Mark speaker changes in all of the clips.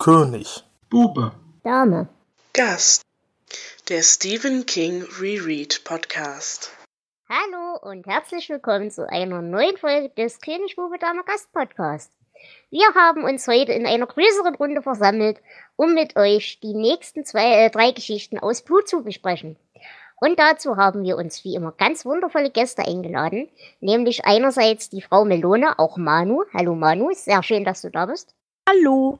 Speaker 1: König.
Speaker 2: Bube.
Speaker 3: Dame.
Speaker 4: Gast. Der Stephen King Reread Podcast.
Speaker 3: Hallo und herzlich willkommen zu einer neuen Folge des König Bube Dame Gast Podcast. Wir haben uns heute in einer größeren Runde versammelt, um mit euch die nächsten zwei, äh, drei Geschichten aus Blut zu besprechen. Und dazu haben wir uns wie immer ganz wundervolle Gäste eingeladen, nämlich einerseits die Frau Melone, auch Manu. Hallo Manu, sehr schön, dass du da bist.
Speaker 5: Hallo.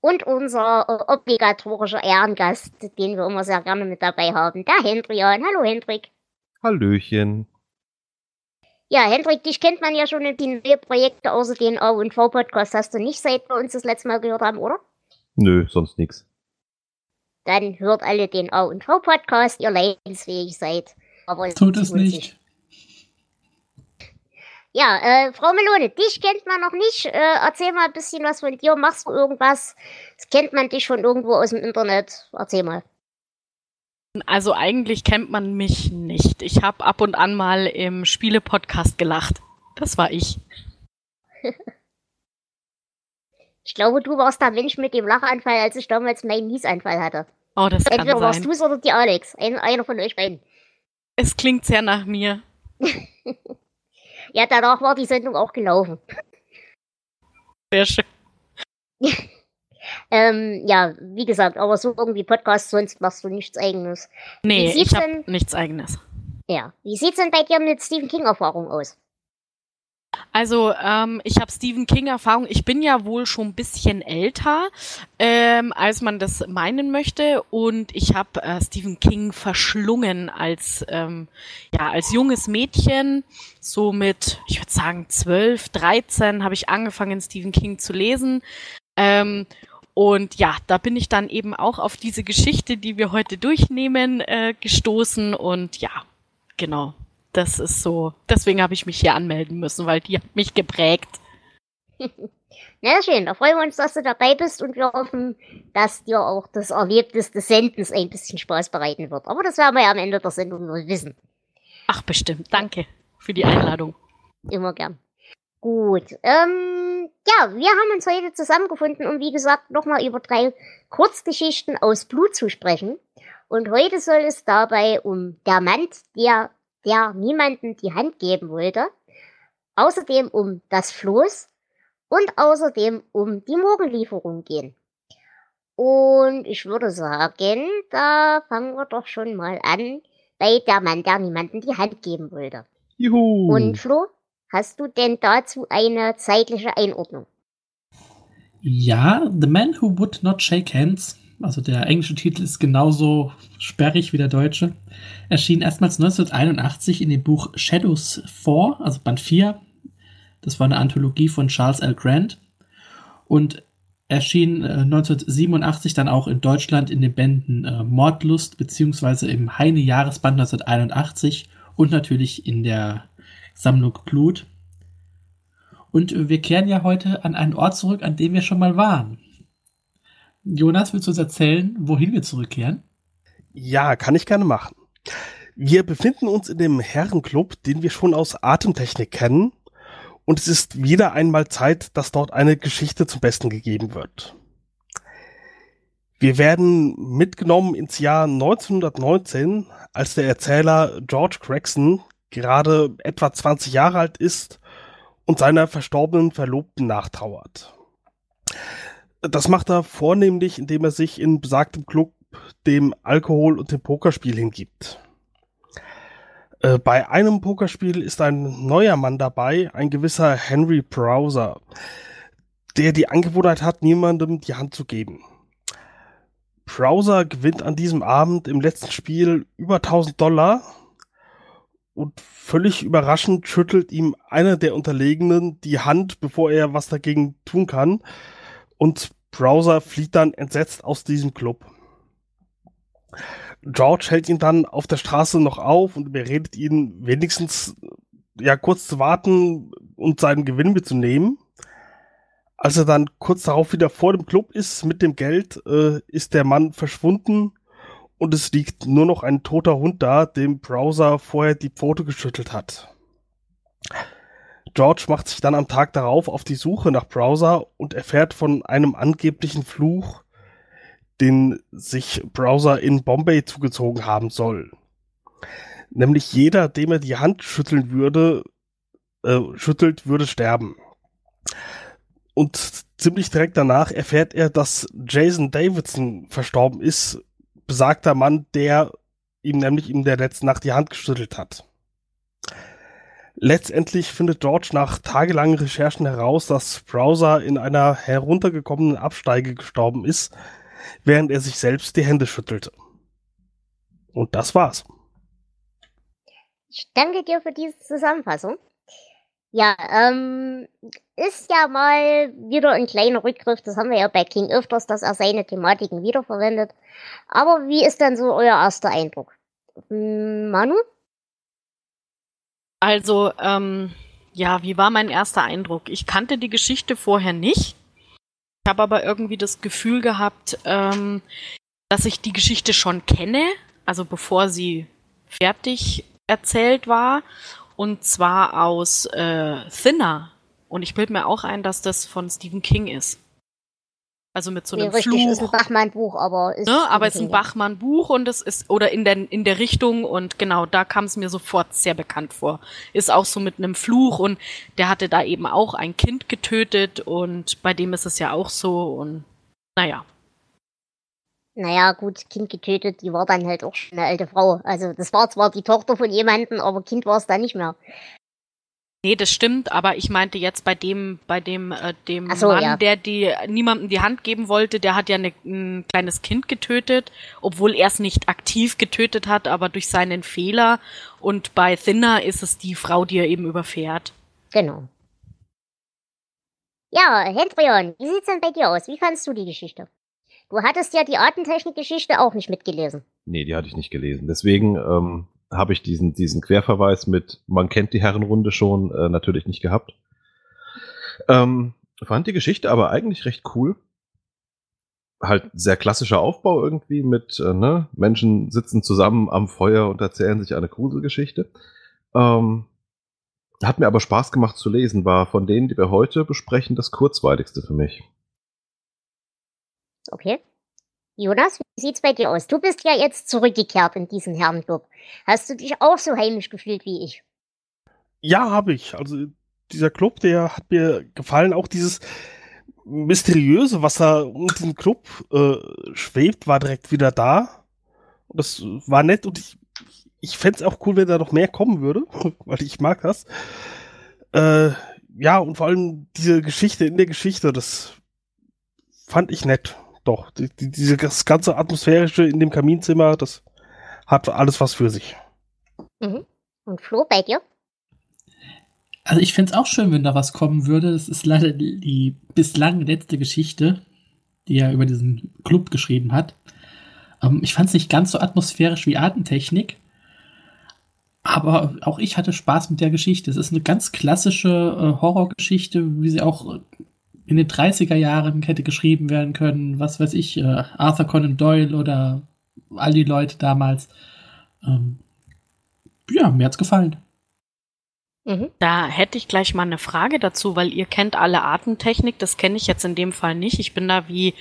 Speaker 3: Und unser äh, obligatorischer Ehrengast, den wir immer sehr gerne mit dabei haben, der Hendrian. Hallo Hendrik.
Speaker 6: Hallöchen.
Speaker 3: Ja, Hendrik, dich kennt man ja schon in die neuen Projekte außer den A und V Podcast hast du nicht seit wir uns das letzte Mal gehört haben, oder?
Speaker 6: Nö, sonst nix.
Speaker 3: Dann hört alle den A und V Podcast, ihr leidensfähig seid. Aber
Speaker 2: Tut es nicht.
Speaker 3: Ja, äh, Frau Melone, dich kennt man noch nicht. Äh, erzähl mal ein bisschen was von dir. Machst du irgendwas? Kennt man dich von irgendwo aus dem Internet? Erzähl mal.
Speaker 5: Also eigentlich kennt man mich nicht. Ich habe ab und an mal im Spiele-Podcast gelacht. Das war ich.
Speaker 3: Ich glaube, du warst der Mensch mit dem Lachanfall, als ich damals meinen Niesanfall hatte.
Speaker 5: Oh, das kann
Speaker 3: Entweder warst
Speaker 5: sein.
Speaker 3: du es oder die Alex. Ein, einer von euch beiden.
Speaker 5: Es klingt sehr nach mir.
Speaker 3: Ja, danach war die Sendung auch gelaufen.
Speaker 5: Sehr schön.
Speaker 3: Ähm, ja, wie gesagt, aber so irgendwie Podcast, sonst machst du nichts eigenes.
Speaker 5: Nee, ich habe
Speaker 3: denn-
Speaker 5: nichts eigenes.
Speaker 3: Ja. Wie sieht's denn bei dir mit Stephen King-Erfahrung aus?
Speaker 5: Also, ähm, ich habe Stephen King-Erfahrung. Ich bin ja wohl schon ein bisschen älter, ähm, als man das meinen möchte. Und ich habe äh, Stephen King verschlungen als, ähm, ja, als junges Mädchen. So mit, ich würde sagen, 12, 13 habe ich angefangen, Stephen King zu lesen. Ähm, und ja, da bin ich dann eben auch auf diese Geschichte, die wir heute durchnehmen, äh, gestoßen. Und ja, genau. Das ist so. Deswegen habe ich mich hier anmelden müssen, weil die hat mich geprägt.
Speaker 3: Na schön, da freuen wir uns, dass du dabei bist und wir hoffen, dass dir auch das Erlebnis des Sendens ein bisschen Spaß bereiten wird. Aber das werden wir ja am Ende der Sendung nur wissen.
Speaker 5: Ach, bestimmt. Danke für die Einladung.
Speaker 3: Immer gern. Gut. Ähm, ja, wir haben uns heute zusammengefunden, um wie gesagt nochmal über drei Kurzgeschichten aus Blut zu sprechen. Und heute soll es dabei um der Mann, der, der niemanden die Hand geben wollte. Außerdem um das Floß und außerdem um die Morgenlieferung gehen. Und ich würde sagen, da fangen wir doch schon mal an bei der Mann, der niemanden die Hand geben wollte.
Speaker 6: Juhu.
Speaker 3: Und Flo, hast du denn dazu eine zeitliche Einordnung?
Speaker 2: Ja, The Man Who Would Not Shake Hands, also der englische Titel ist genauso sperrig wie der deutsche, erschien erstmals 1981 in dem Buch Shadows 4, also Band 4. Das war eine Anthologie von Charles L. Grant und erschien äh, 1987 dann auch in Deutschland in den Bänden äh, Mordlust beziehungsweise im Heine Jahresband 1981 und natürlich in der Sammlung Blut. Und wir kehren ja heute an einen Ort zurück, an dem wir schon mal waren. Jonas, willst du uns erzählen, wohin wir zurückkehren?
Speaker 1: Ja, kann ich gerne machen. Wir befinden uns in dem Herrenclub, den wir schon aus Atemtechnik kennen. Und es ist wieder einmal Zeit, dass dort eine Geschichte zum Besten gegeben wird. Wir werden mitgenommen ins Jahr 1919, als der Erzähler George Gregson gerade etwa 20 Jahre alt ist und seiner verstorbenen Verlobten nachtrauert. Das macht er vornehmlich, indem er sich in besagtem Club dem Alkohol und dem Pokerspiel hingibt. Äh, bei einem Pokerspiel ist ein neuer Mann dabei, ein gewisser Henry Browser, der die Angewohnheit hat, niemandem die Hand zu geben. Browser gewinnt an diesem Abend im letzten Spiel über 1000 Dollar und völlig überraschend schüttelt ihm einer der Unterlegenen die Hand, bevor er was dagegen tun kann und Browser flieht dann entsetzt aus diesem Club. George hält ihn dann auf der Straße noch auf und überredet ihn wenigstens ja kurz zu warten und seinen Gewinn mitzunehmen. Als er dann kurz darauf wieder vor dem Club ist mit dem Geld, äh, ist der Mann verschwunden und es liegt nur noch ein toter Hund da, dem Browser vorher die Pfote geschüttelt hat. George macht sich dann am Tag darauf auf die Suche nach Browser und erfährt von einem angeblichen Fluch, den sich Browser in Bombay zugezogen haben soll. Nämlich jeder, dem er die Hand schütteln würde, äh, schüttelt, würde sterben. Und ziemlich direkt danach erfährt er, dass Jason Davidson verstorben ist, besagter Mann, der ihm nämlich in der letzten Nacht die Hand geschüttelt hat. Letztendlich findet George nach tagelangen Recherchen heraus, dass Browser in einer heruntergekommenen Absteige gestorben ist, während er sich selbst die Hände schüttelte. Und das war's.
Speaker 3: Ich danke dir für diese Zusammenfassung. Ja, ähm, ist ja mal wieder ein kleiner Rückgriff, das haben wir ja bei King öfters, dass er seine Thematiken wiederverwendet. Aber wie ist denn so euer erster Eindruck? Hm, Manu?
Speaker 5: Also, ähm, ja, wie war mein erster Eindruck? Ich kannte die Geschichte vorher nicht. Ich habe aber irgendwie das Gefühl gehabt, ähm, dass ich die Geschichte schon kenne, also bevor sie fertig erzählt war. Und zwar aus äh, Thinner. Und ich bilde mir auch ein, dass das von Stephen King ist. Also mit so einem
Speaker 3: nee, richtig,
Speaker 5: Fluch.
Speaker 3: ist ein Bachmann-Buch, aber ist.
Speaker 5: Ne? Aber es ist ein. Bachmann-Buch und es ist, oder in der, in der Richtung und genau, da kam es mir sofort sehr bekannt vor. Ist auch so mit einem Fluch und der hatte da eben auch ein Kind getötet und bei dem ist es ja auch so und naja.
Speaker 3: Naja, gut, Kind getötet, die war dann halt auch schon eine alte Frau. Also, das war zwar die Tochter von jemandem, aber Kind war es dann nicht mehr.
Speaker 5: Nee, das stimmt, aber ich meinte jetzt bei dem, bei dem, äh, dem
Speaker 3: so,
Speaker 5: Mann,
Speaker 3: ja.
Speaker 5: der die niemandem die Hand geben wollte, der hat ja ne, ein kleines Kind getötet, obwohl er es nicht aktiv getötet hat, aber durch seinen Fehler. Und bei Thinner ist es die Frau, die er eben überfährt.
Speaker 3: Genau. Ja, Hendrion, wie sieht's denn bei dir aus? Wie fandst du die Geschichte? Du hattest ja die Artentechnik-Geschichte auch nicht mitgelesen.
Speaker 6: Nee, die hatte ich nicht gelesen. Deswegen ähm, habe ich diesen, diesen Querverweis mit, man kennt die Herrenrunde schon, äh, natürlich nicht gehabt. Ähm, fand die Geschichte aber eigentlich recht cool. Halt sehr klassischer Aufbau irgendwie mit, äh, ne, Menschen sitzen zusammen am Feuer und erzählen sich eine Gruselgeschichte. Ähm, hat mir aber Spaß gemacht zu lesen, war von denen, die wir heute besprechen, das kurzweiligste für mich.
Speaker 3: Okay. Jonas, wie sieht's bei dir aus? Du bist ja jetzt zurückgekehrt in diesen Herrenclub. Hast du dich auch so heimisch gefühlt wie ich?
Speaker 1: Ja, habe ich. Also dieser Club, der hat mir gefallen. Auch dieses Mysteriöse, was da um den Club äh, schwebt, war direkt wieder da. Und das war nett und ich, ich fände es auch cool, wenn da noch mehr kommen würde, weil ich mag das. Äh, ja, und vor allem diese Geschichte in der Geschichte, das fand ich nett. Doch, die, die, diese das ganze atmosphärische in dem Kaminzimmer, das hat alles was für sich.
Speaker 3: Mhm. Und Flo, bei dir?
Speaker 2: Also ich fände es auch schön, wenn da was kommen würde. Das ist leider die, die bislang letzte Geschichte, die er über diesen Club geschrieben hat. Ähm, ich fand es nicht ganz so atmosphärisch wie Artentechnik. Aber auch ich hatte Spaß mit der Geschichte. Es ist eine ganz klassische äh, Horrorgeschichte, wie sie auch in den 30er Jahren hätte geschrieben werden können. Was weiß ich, äh, Arthur Conan Doyle oder all die Leute damals. Ähm, ja, mir hat's gefallen.
Speaker 3: Mhm.
Speaker 5: Da hätte ich gleich mal eine Frage dazu, weil ihr kennt alle Artentechnik, das kenne ich jetzt in dem Fall nicht. Ich bin da wie,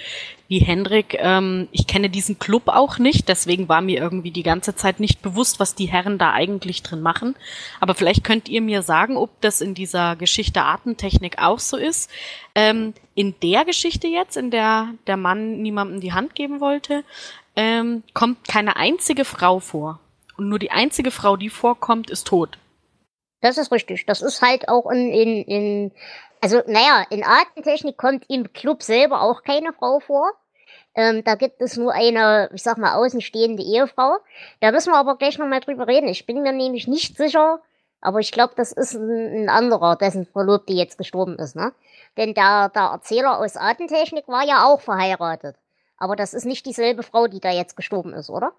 Speaker 5: wie Hendrik, ähm, ich kenne diesen Club auch nicht, deswegen war mir irgendwie die ganze Zeit nicht bewusst, was die Herren da eigentlich drin machen. Aber vielleicht könnt ihr mir sagen, ob das in dieser Geschichte Artentechnik auch so ist. Ähm, in der Geschichte jetzt, in der der Mann niemandem die Hand geben wollte, ähm, kommt keine einzige Frau vor. Und nur die einzige Frau, die vorkommt, ist tot.
Speaker 3: Das ist richtig. Das ist halt auch in, in, in also naja, in Artentechnik kommt im Club selber auch keine Frau vor. Ähm, da gibt es nur eine, ich sag mal, außenstehende Ehefrau. Da müssen wir aber gleich nochmal drüber reden. Ich bin mir nämlich nicht sicher, aber ich glaube, das ist ein, ein anderer, dessen Verlobte jetzt gestorben ist, ne? Denn der, der Erzähler aus Artentechnik war ja auch verheiratet. Aber das ist nicht dieselbe Frau, die da jetzt gestorben ist, oder?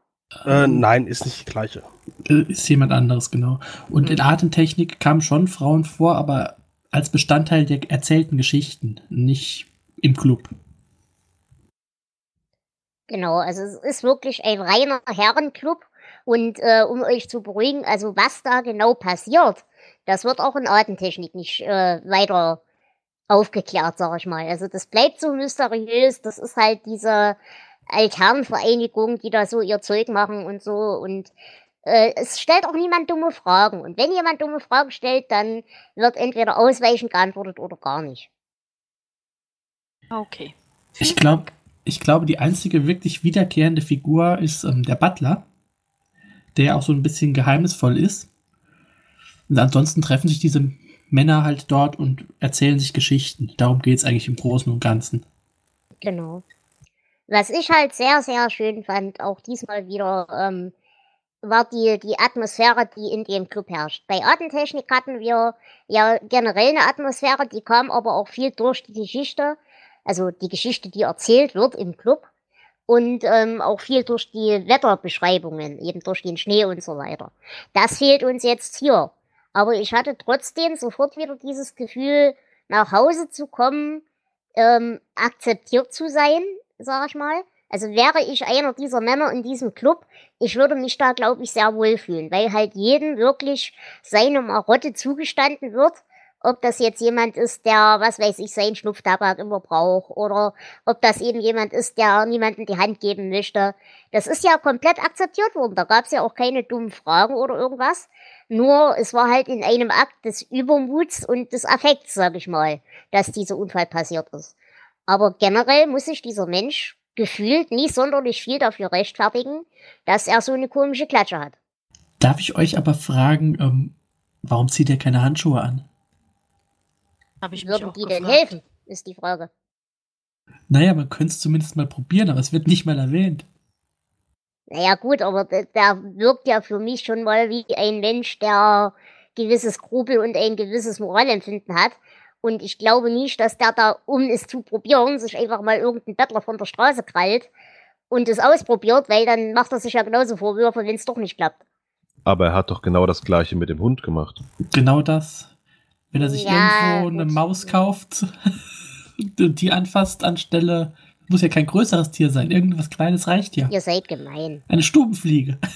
Speaker 1: Äh, nein, ist nicht die gleiche.
Speaker 2: Äh, Ist jemand anderes, genau. Und in Artentechnik kamen schon Frauen vor, aber als Bestandteil der erzählten Geschichten, nicht im Club.
Speaker 3: Genau, also es ist wirklich ein reiner Herrenclub. Und äh, um euch zu beruhigen, also was da genau passiert, Das wird auch in Artentechnik nicht äh, weiter aufgeklärt, sag ich mal. Also das bleibt so mysteriös. Das ist halt diese Alternvereinigung, die da so ihr Zeug machen und so. Und äh, es stellt auch niemand dumme Fragen. Und wenn jemand dumme Fragen stellt, dann wird entweder ausweichend geantwortet oder gar nicht.
Speaker 5: Okay.
Speaker 2: Ich glaube, ich glaube, die einzige wirklich wiederkehrende Figur ist ähm, der Butler, der auch so ein bisschen geheimnisvoll ist. Und ansonsten treffen sich diese Männer halt dort und erzählen sich Geschichten. Darum geht es eigentlich im Großen und Ganzen.
Speaker 3: Genau. Was ich halt sehr, sehr schön fand, auch diesmal wieder, ähm, war die, die Atmosphäre, die in dem Club herrscht. Bei Artentechnik hatten wir ja generell eine Atmosphäre, die kam aber auch viel durch die Geschichte, also die Geschichte, die erzählt wird im Club und ähm, auch viel durch die Wetterbeschreibungen, eben durch den Schnee und so weiter. Das fehlt uns jetzt hier. Aber ich hatte trotzdem sofort wieder dieses Gefühl, nach Hause zu kommen, ähm, akzeptiert zu sein, sag ich mal. Also wäre ich einer dieser Männer in diesem Club, ich würde mich da, glaube ich, sehr wohlfühlen, weil halt jedem wirklich seine Marotte zugestanden wird. Ob das jetzt jemand ist, der, was weiß ich, seinen Schnupftabak immer braucht oder ob das eben jemand ist, der niemandem die Hand geben möchte. Das ist ja komplett akzeptiert worden. Da gab es ja auch keine dummen Fragen oder irgendwas. Nur es war halt in einem Akt des Übermuts und des Affekts, sag ich mal, dass dieser Unfall passiert ist. Aber generell muss sich dieser Mensch gefühlt nicht sonderlich viel dafür rechtfertigen, dass er so eine komische Klatsche hat.
Speaker 2: Darf ich euch aber fragen, ähm, warum zieht er keine Handschuhe an?
Speaker 5: Habe ich
Speaker 3: Würden
Speaker 5: mich auch
Speaker 3: die
Speaker 5: gefragt.
Speaker 3: denn helfen, ist die Frage.
Speaker 2: Naja, man könnte es zumindest mal probieren, aber es wird nicht mal erwähnt.
Speaker 3: Naja gut, aber der, wirkt ja für mich schon mal wie ein Mensch, der gewisse Skrupel und ein gewisses Moralempfinden hat. Und ich glaube nicht, dass der da, um es zu probieren, sich einfach mal irgendeinen Bettler von der Straße krallt und es ausprobiert, weil dann macht er sich ja genauso Vorwürfe, wenn es doch nicht klappt.
Speaker 6: Aber er hat doch genau das gleiche mit dem Hund gemacht.
Speaker 2: Genau das. Wenn er sich
Speaker 3: Ja,
Speaker 2: irgendwo eine
Speaker 3: gut.
Speaker 2: Maus kauft und die anfasst anstelle, muss ja kein größeres Tier sein, irgendwas Kleines reicht ja.
Speaker 3: Ihr seid gemein.
Speaker 2: Eine Stubenfliege.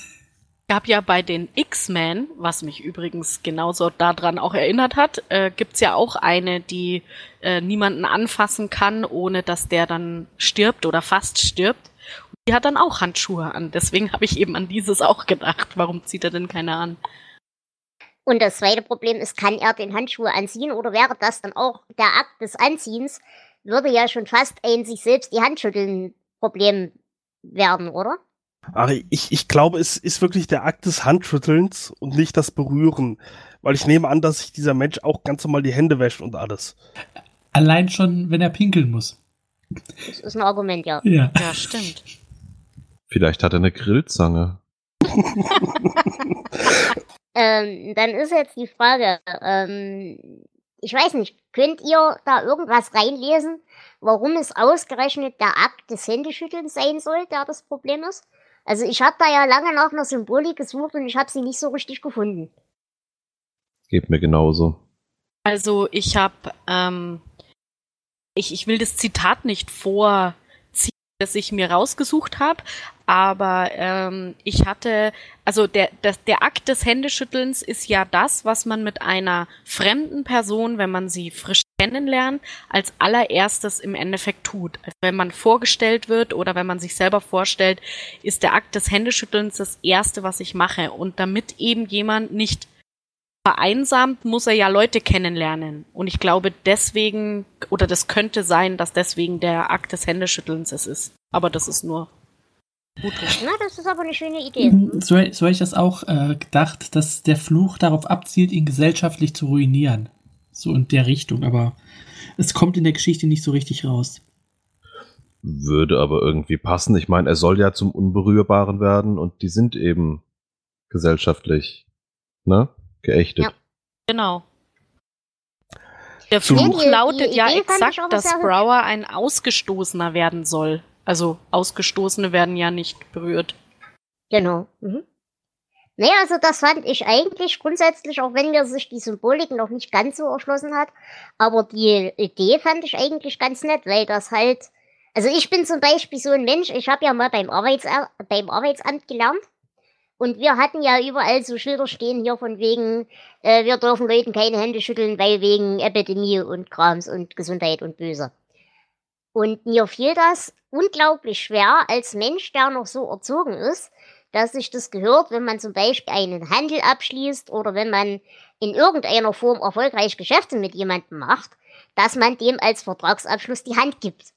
Speaker 5: gab ja bei den X-Men, was mich übrigens genauso daran auch erinnert hat, äh, gibt's ja auch eine, die äh, niemanden anfassen kann, ohne dass der dann stirbt oder fast stirbt. Und die hat dann auch Handschuhe an. Deswegen habe ich eben an dieses auch gedacht. Warum zieht er denn keine an?
Speaker 3: Und das zweite Problem ist, kann er den Handschuhe anziehen oder wäre das dann auch der Akt des Anziehens, würde ja schon fast ein sich selbst die Hand schütteln Problem werden, oder?
Speaker 1: Aber ich, ich glaube, es ist wirklich der Akt des Handschüttelns und nicht das Berühren. Weil ich nehme an, dass sich dieser Mensch auch ganz normal die Hände wäscht und alles.
Speaker 2: Allein schon, wenn er pinkeln muss.
Speaker 3: Das ist ein Argument, ja.
Speaker 2: Ja.
Speaker 5: Ja, stimmt.
Speaker 6: Vielleicht hat er eine Grillzange.
Speaker 3: Ähm, dann ist jetzt die Frage, ähm, ich weiß nicht, könnt ihr da irgendwas reinlesen, warum es ausgerechnet der Akt des Händeschüttelns sein soll, der das Problem ist? Also ich habe da ja lange nach einer Symbolik gesucht und ich habe sie nicht so richtig gefunden.
Speaker 6: Geht mir genauso.
Speaker 5: Also ich habe, ähm, ich, ich will das Zitat nicht vorziehen, das ich mir rausgesucht habe, aber ähm, ich hatte, also der, der, der Akt des Händeschüttelns ist ja das, was man mit einer fremden Person, wenn man sie frisch kennenlernt, als allererstes im Endeffekt tut. Also wenn man vorgestellt wird oder wenn man sich selber vorstellt, ist der Akt des Händeschüttelns das Erste, was ich mache. Und damit eben jemand nicht vereinsamt, muss er ja Leute kennenlernen. Und ich glaube deswegen, oder das könnte sein, dass deswegen der Akt des Händeschüttelns es ist. Aber das ist nur gut.
Speaker 3: Na, das ist aber eine schöne Idee.
Speaker 2: Mhm, So, so hätte ich das auch äh, gedacht, dass der Fluch darauf abzielt, ihn gesellschaftlich zu ruinieren. So in der Richtung, aber es kommt in der Geschichte nicht so richtig raus.
Speaker 6: Würde aber irgendwie passen. Ich meine, er soll ja zum Unberührbaren werden und die sind eben gesellschaftlich, ne? Geächtet.
Speaker 3: Ja.
Speaker 5: Genau. Der. Fluch
Speaker 3: Die- die
Speaker 5: lautet ja exakt, dass. Brower ein Ausgestoßener werden soll. Also Ausgestoßene werden ja nicht berührt.
Speaker 3: Genau. Mhm. Naja, also das fand ich eigentlich grundsätzlich, auch wenn mir sich die Symbolik noch nicht ganz so erschlossen hat, aber die Idee fand ich eigentlich ganz nett, weil das halt, also ich bin zum Beispiel so ein Mensch, ich habe ja mal beim, Arbeits beim Arbeitsamt gelernt Und wir hatten ja überall so Schilder stehen hier von wegen, äh, wir dürfen Leuten keine Hände schütteln, weil wegen Epidemie und Krams und Gesundheit und Böse. Und mir fiel das unglaublich schwer als Mensch, der noch so erzogen ist, dass sich das gehört, wenn man zum Beispiel einen Handel abschließt oder wenn man in irgendeiner Form erfolgreich Geschäfte mit jemandem macht, dass man dem als Vertragsabschluss die Hand gibt.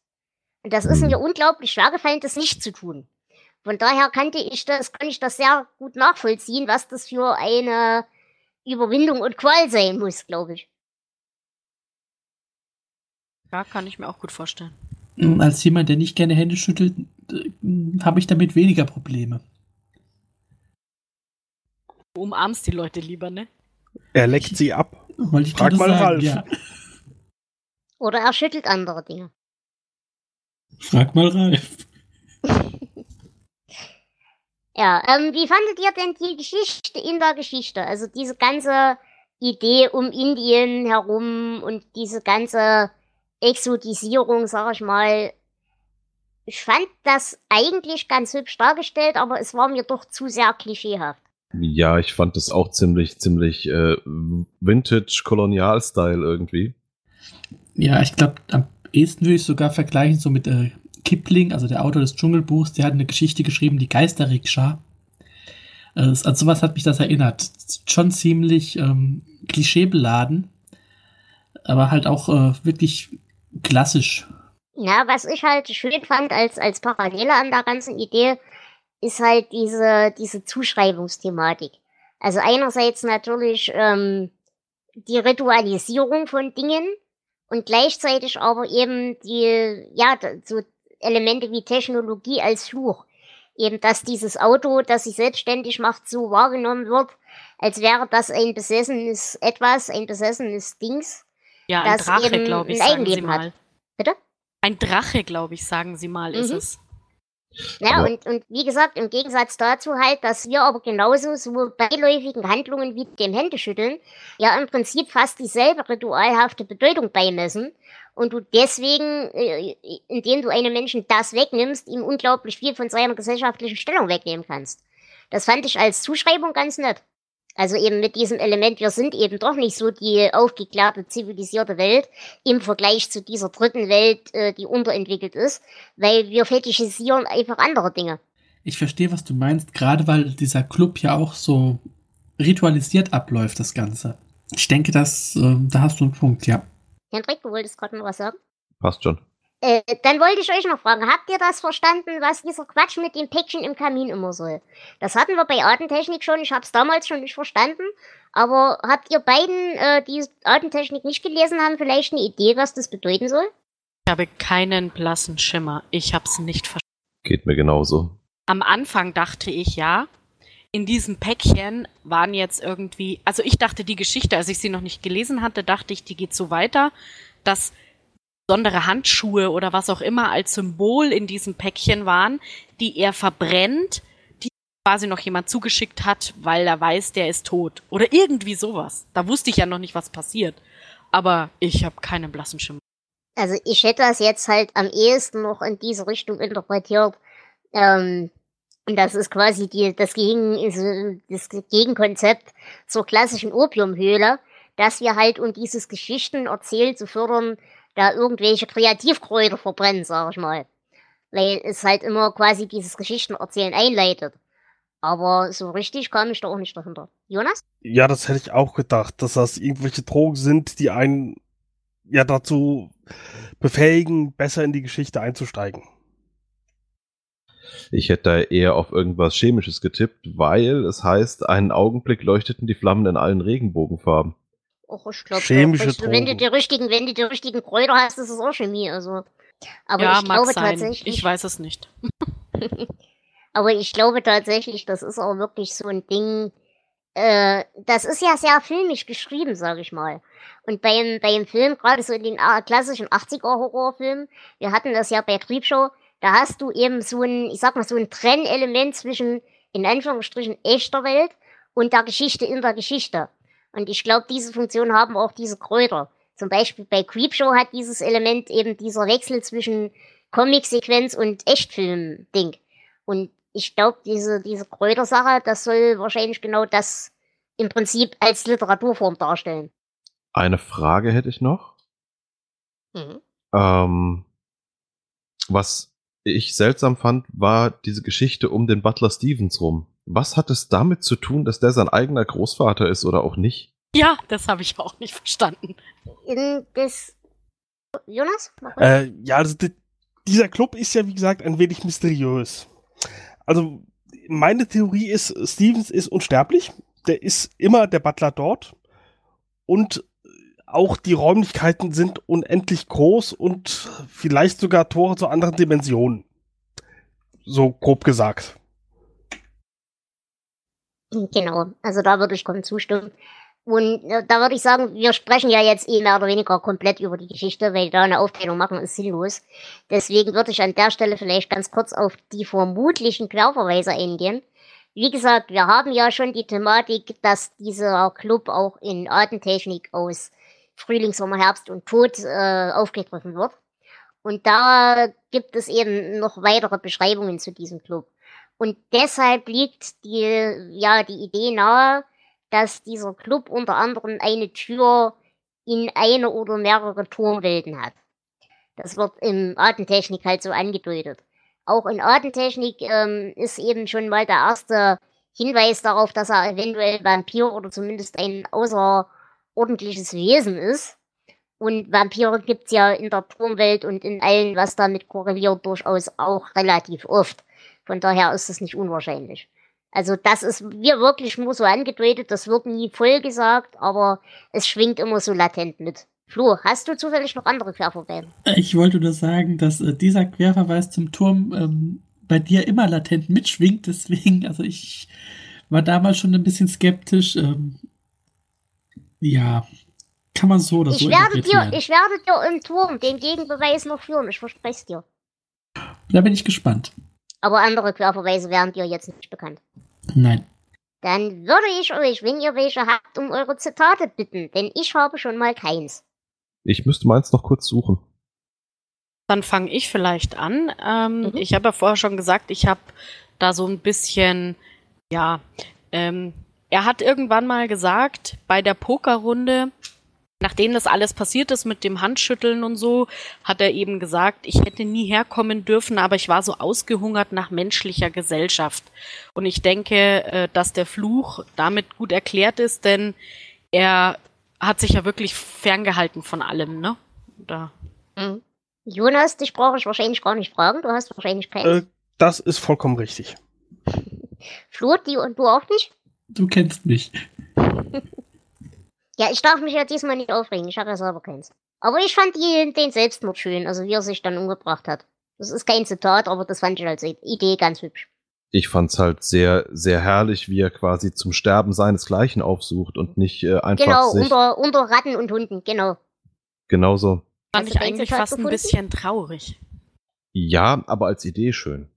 Speaker 3: Und das ist mir unglaublich schwer gefallen, das nicht zu tun. Von daher kannte ich das, kann ich das sehr gut nachvollziehen, was das für eine Überwindung und Qual sein muss, glaube ich.
Speaker 5: Ja, kann ich mir auch gut vorstellen.
Speaker 2: Als jemand, der nicht gerne Hände schüttelt, äh, habe ich damit weniger Probleme.
Speaker 5: Du umarmst die Leute lieber, ne?
Speaker 1: Er leckt sie ab.
Speaker 2: Wollte ich
Speaker 1: Frag mal
Speaker 2: sagen,
Speaker 1: Ralf.
Speaker 2: Ja.
Speaker 3: Oder er schüttelt andere Dinge.
Speaker 2: Frag mal Ralf.
Speaker 3: Ja, ähm, wie fandet ihr denn die Geschichte in der Geschichte? Also diese ganze Idee um Indien herum und diese ganze Exotisierung, sag ich mal. Ich fand das eigentlich ganz hübsch dargestellt, aber es war mir doch zu sehr klischeehaft.
Speaker 6: Ja, ich fand das auch ziemlich, ziemlich äh, Vintage-Kolonial-Style irgendwie.
Speaker 2: Ja, ich glaube, am ehesten würde ich sogar vergleichen so mit äh, Kipling, also der Autor des Dschungelbuchs, der hat eine Geschichte geschrieben, die Geisterrikscha. Äh, also sowas hat mich das erinnert. Schon ziemlich ähm, klischeebeladen, aber halt auch äh, wirklich klassisch.
Speaker 3: Ja, was ich halt schön fand als, als Parallele an der ganzen Idee, ist halt diese, diese Zuschreibungsthematik. Also einerseits natürlich ähm, die Ritualisierung von Dingen und gleichzeitig aber eben die, ja, so Elemente wie Technologie als Fluch. Eben, dass dieses Auto, das sich selbstständig macht, so wahrgenommen wird, als wäre das ein besessenes Etwas, ein besessenes Dings.
Speaker 5: Ja, ein
Speaker 3: Das
Speaker 5: Drache, glaube ich,
Speaker 3: ein
Speaker 5: sagen sie
Speaker 3: Eigenleben hat.
Speaker 5: mal.
Speaker 3: Bitte?
Speaker 5: Ein Drache, glaube ich, sagen sie mal, ist
Speaker 3: Mhm.
Speaker 5: es.
Speaker 3: Ja,
Speaker 6: Aber-
Speaker 3: und, und wie gesagt, im Gegensatz dazu halt, dass wir aber genauso so beiläufigen Handlungen wie dem Händeschütteln ja im Prinzip fast dieselbe ritualhafte Bedeutung beimessen und du deswegen, äh, indem du einem Menschen das wegnimmst, ihm unglaublich viel von seiner gesellschaftlichen Stellung wegnehmen kannst. Das fand ich als Zuschreibung ganz nett. Also eben mit diesem Element, wir sind eben doch nicht so die aufgeklärte, zivilisierte Welt im Vergleich zu dieser dritten Welt, äh, die unterentwickelt ist, weil wir fetischisieren einfach andere Dinge.
Speaker 2: Ich verstehe, was du meinst, gerade weil dieser Club ja auch so ritualisiert abläuft, das Ganze. Ich denke, dass, äh, da hast du einen Punkt, ja.
Speaker 3: Hendrik, du wolltest gerade noch was sagen?
Speaker 6: Passt schon.
Speaker 3: Äh, dann wollte ich euch noch fragen, habt ihr das verstanden, was dieser Quatsch mit dem Päckchen im Kamin immer soll? Das hatten wir bei Artentechnik schon, ich hab's damals schon nicht verstanden, aber habt ihr beiden, äh, die Artentechnik nicht gelesen haben, vielleicht eine Idee, was das bedeuten soll?
Speaker 5: Ich habe keinen blassen Schimmer. Ich habe es nicht verstanden.
Speaker 6: Geht mir genauso.
Speaker 5: Am Anfang dachte ich ja, in diesem Päckchen waren jetzt irgendwie, also ich dachte die Geschichte, als ich sie noch nicht gelesen hatte, dachte ich, die geht so weiter, dass besondere Handschuhe oder was auch immer als Symbol in diesem Päckchen waren, die er verbrennt, die quasi noch jemand zugeschickt hat, weil er weiß, der ist tot. Oder irgendwie sowas. Da wusste ich ja noch nicht, was passiert. Aber ich habe keinen blassen Schimmer.
Speaker 3: Also ich hätte das jetzt halt am ehesten noch in diese Richtung interpretiert. Ähm, und das ist quasi die, das, Gegen, das Gegenkonzept zur klassischen Opiumhöhle, dass wir halt, um dieses Geschichten erzählt zu fördern, da irgendwelche Kreativkräuter verbrennen, sag ich mal. Weil es halt immer quasi dieses Geschichtenerzählen einleitet. Aber so richtig kam ich da auch nicht dahinter. Jonas?
Speaker 1: Ja, das hätte ich auch gedacht, dass das irgendwelche Drogen sind, die einen ja dazu befähigen, besser in die Geschichte einzusteigen.
Speaker 6: Ich hätte da eher auf irgendwas Chemisches getippt, weil es heißt, einen Augenblick leuchteten die Flammen in allen Regenbogenfarben.
Speaker 3: Och, ich glaube,
Speaker 1: Chemische
Speaker 3: wenn du die richtigen, wenn du die richtigen Kräuter hast, ist es auch Chemie, also. Aber
Speaker 5: ja,
Speaker 3: ich
Speaker 5: mag
Speaker 3: glaube
Speaker 5: sein.
Speaker 3: tatsächlich.
Speaker 5: Ich weiß es nicht.
Speaker 3: aber ich glaube tatsächlich, das ist auch wirklich so ein Ding. Äh, das ist ja sehr filmisch geschrieben, sage ich mal. Und beim, beim Film, gerade so in den äh, klassischen 80er-Horrorfilmen, wir hatten das ja bei Creepshow, da hast du eben so ein, ich sag mal, so ein Trennelement zwischen, in Anführungsstrichen, echter Welt und der Geschichte in der Geschichte. Und ich glaube, diese Funktion haben auch diese Kräuter. Zum Beispiel bei Creepshow hat dieses Element eben dieser Wechsel zwischen Comic-Sequenz und Echtfilm-Ding. Und ich glaube, diese, diese Kräutersache, das soll wahrscheinlich genau das im Prinzip als Literaturform darstellen.
Speaker 6: Eine Frage hätte ich noch.
Speaker 3: Mhm.
Speaker 6: Ähm, was ich seltsam fand, war diese Geschichte um den Butler Stevens rum. Was hat es damit zu tun, dass der sein eigener Großvater ist oder auch nicht?
Speaker 5: Ja, das habe ich auch nicht verstanden.
Speaker 3: In das Jonas?
Speaker 1: Äh, ja, also di- dieser Club ist ja, wie gesagt, ein wenig mysteriös. Also, meine Theorie ist, Stevens ist unsterblich. Der ist immer der Butler dort. Und auch die Räumlichkeiten sind unendlich groß und vielleicht sogar Tore zu anderen Dimensionen. So grob gesagt.
Speaker 3: Genau, also da würde ich kommen zustimmen. Und äh, da würde ich sagen, wir sprechen ja jetzt eh mehr oder weniger komplett über die Geschichte, weil da eine Aufteilung machen ist sinnlos. Deswegen würde ich an der Stelle vielleicht ganz kurz auf die vermutlichen Querverweise eingehen. Wie gesagt, wir haben ja schon die Thematik, dass dieser Club auch in Artentechnik aus Frühling, Sommer, Herbst und Tod äh, aufgegriffen wird. Und da gibt es eben noch weitere Beschreibungen zu diesem Club. Und deshalb liegt die, ja, die Idee nahe, dass dieser Club unter anderem eine Tür in eine oder mehrere Turmwelten hat. Das wird im Artentechnik halt so angedeutet. Auch in Artentechnik ähm, ist eben schon mal der erste Hinweis darauf, dass er eventuell Vampir oder zumindest ein außerordentliches Wesen ist. Und Vampire gibt's ja in der Turmwelt und in allen, was damit korreliert, durchaus auch relativ oft. Von daher ist es nicht unwahrscheinlich. Also das ist mir wirklich nur so angedeutet, das wird nie voll gesagt, aber es schwingt immer so latent mit. Flo, hast du zufällig noch andere Querverweise?
Speaker 2: Ich wollte nur sagen, dass äh, dieser Querverweis zum Turm ähm, bei dir immer latent mitschwingt, deswegen, also ich war damals schon ein bisschen skeptisch. Ähm, ja, kann man so oder so
Speaker 3: Ich werde dir, ich werde dir im Turm den Gegenbeweis noch führen, ich verspreche es dir.
Speaker 2: Da bin ich gespannt.
Speaker 3: Aber andere Querverweise wären dir jetzt nicht bekannt.
Speaker 2: Nein.
Speaker 3: Dann würde ich euch, wenn ihr welche habt, um eure Zitate bitten, denn ich habe schon mal keins.
Speaker 6: Ich müsste meins noch kurz suchen.
Speaker 5: Dann fange ich vielleicht an. Ähm,
Speaker 3: Mhm.
Speaker 5: Ich habe ja vorher schon gesagt, ich habe da so ein bisschen, ja, ähm, er hat irgendwann mal gesagt, bei der Pokerrunde, nachdem das alles passiert ist mit dem Handschütteln und so, hat er eben gesagt, ich hätte nie herkommen dürfen, aber ich war so ausgehungert nach menschlicher Gesellschaft. Und ich denke, äh, dass der Fluch damit gut erklärt ist, denn er hat sich ja wirklich ferngehalten von allem, ne? Da.
Speaker 3: Mhm. Jonas, dich brauche ich wahrscheinlich gar nicht fragen, du hast wahrscheinlich keins.
Speaker 1: Äh, das ist vollkommen richtig.
Speaker 3: Flo, die und du auch nicht?
Speaker 2: Du kennst mich.
Speaker 3: Ja, ich darf mich ja diesmal nicht aufregen, ich habe ja selber keins. Aber ich fand die, den Selbstmord schön, also wie er sich dann umgebracht hat. Das ist kein Zitat, aber das fand ich als Idee ganz hübsch.
Speaker 6: Ich fand's halt sehr, sehr herrlich, wie er quasi zum Sterben seinesgleichen aufsucht und nicht äh, einfach
Speaker 3: Genau,
Speaker 6: sich
Speaker 3: unter, unter Ratten und Hunden, genau.
Speaker 6: genauso.
Speaker 5: Fand
Speaker 3: Hast
Speaker 5: ich eigentlich fast ein
Speaker 3: gefunden?
Speaker 5: bisschen traurig.
Speaker 6: Ja, aber als Idee schön.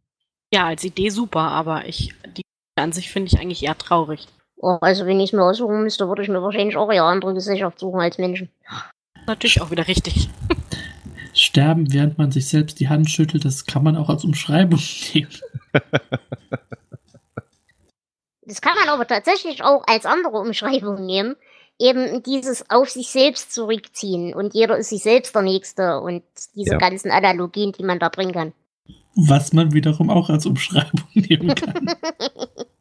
Speaker 5: Ja, als Idee super, aber ich, die an sich finde ich eigentlich eher traurig.
Speaker 3: Oh, also wenn ich es mir aussuchen müsste, würde ich mir wahrscheinlich auch eher andere Gesellschaft suchen als Menschen.
Speaker 5: Natürlich auch wieder richtig.
Speaker 2: Sterben, während man sich selbst die Hand schüttelt, das kann man auch als Umschreibung nehmen.
Speaker 3: Das kann man aber tatsächlich auch als andere Umschreibung nehmen. Eben dieses auf sich selbst zurückziehen und jeder ist sich selbst der Nächste und diese
Speaker 6: Ja.
Speaker 3: ganzen Analogien, die man da bringen kann.
Speaker 2: Was man wiederum auch als Umschreibung nehmen kann.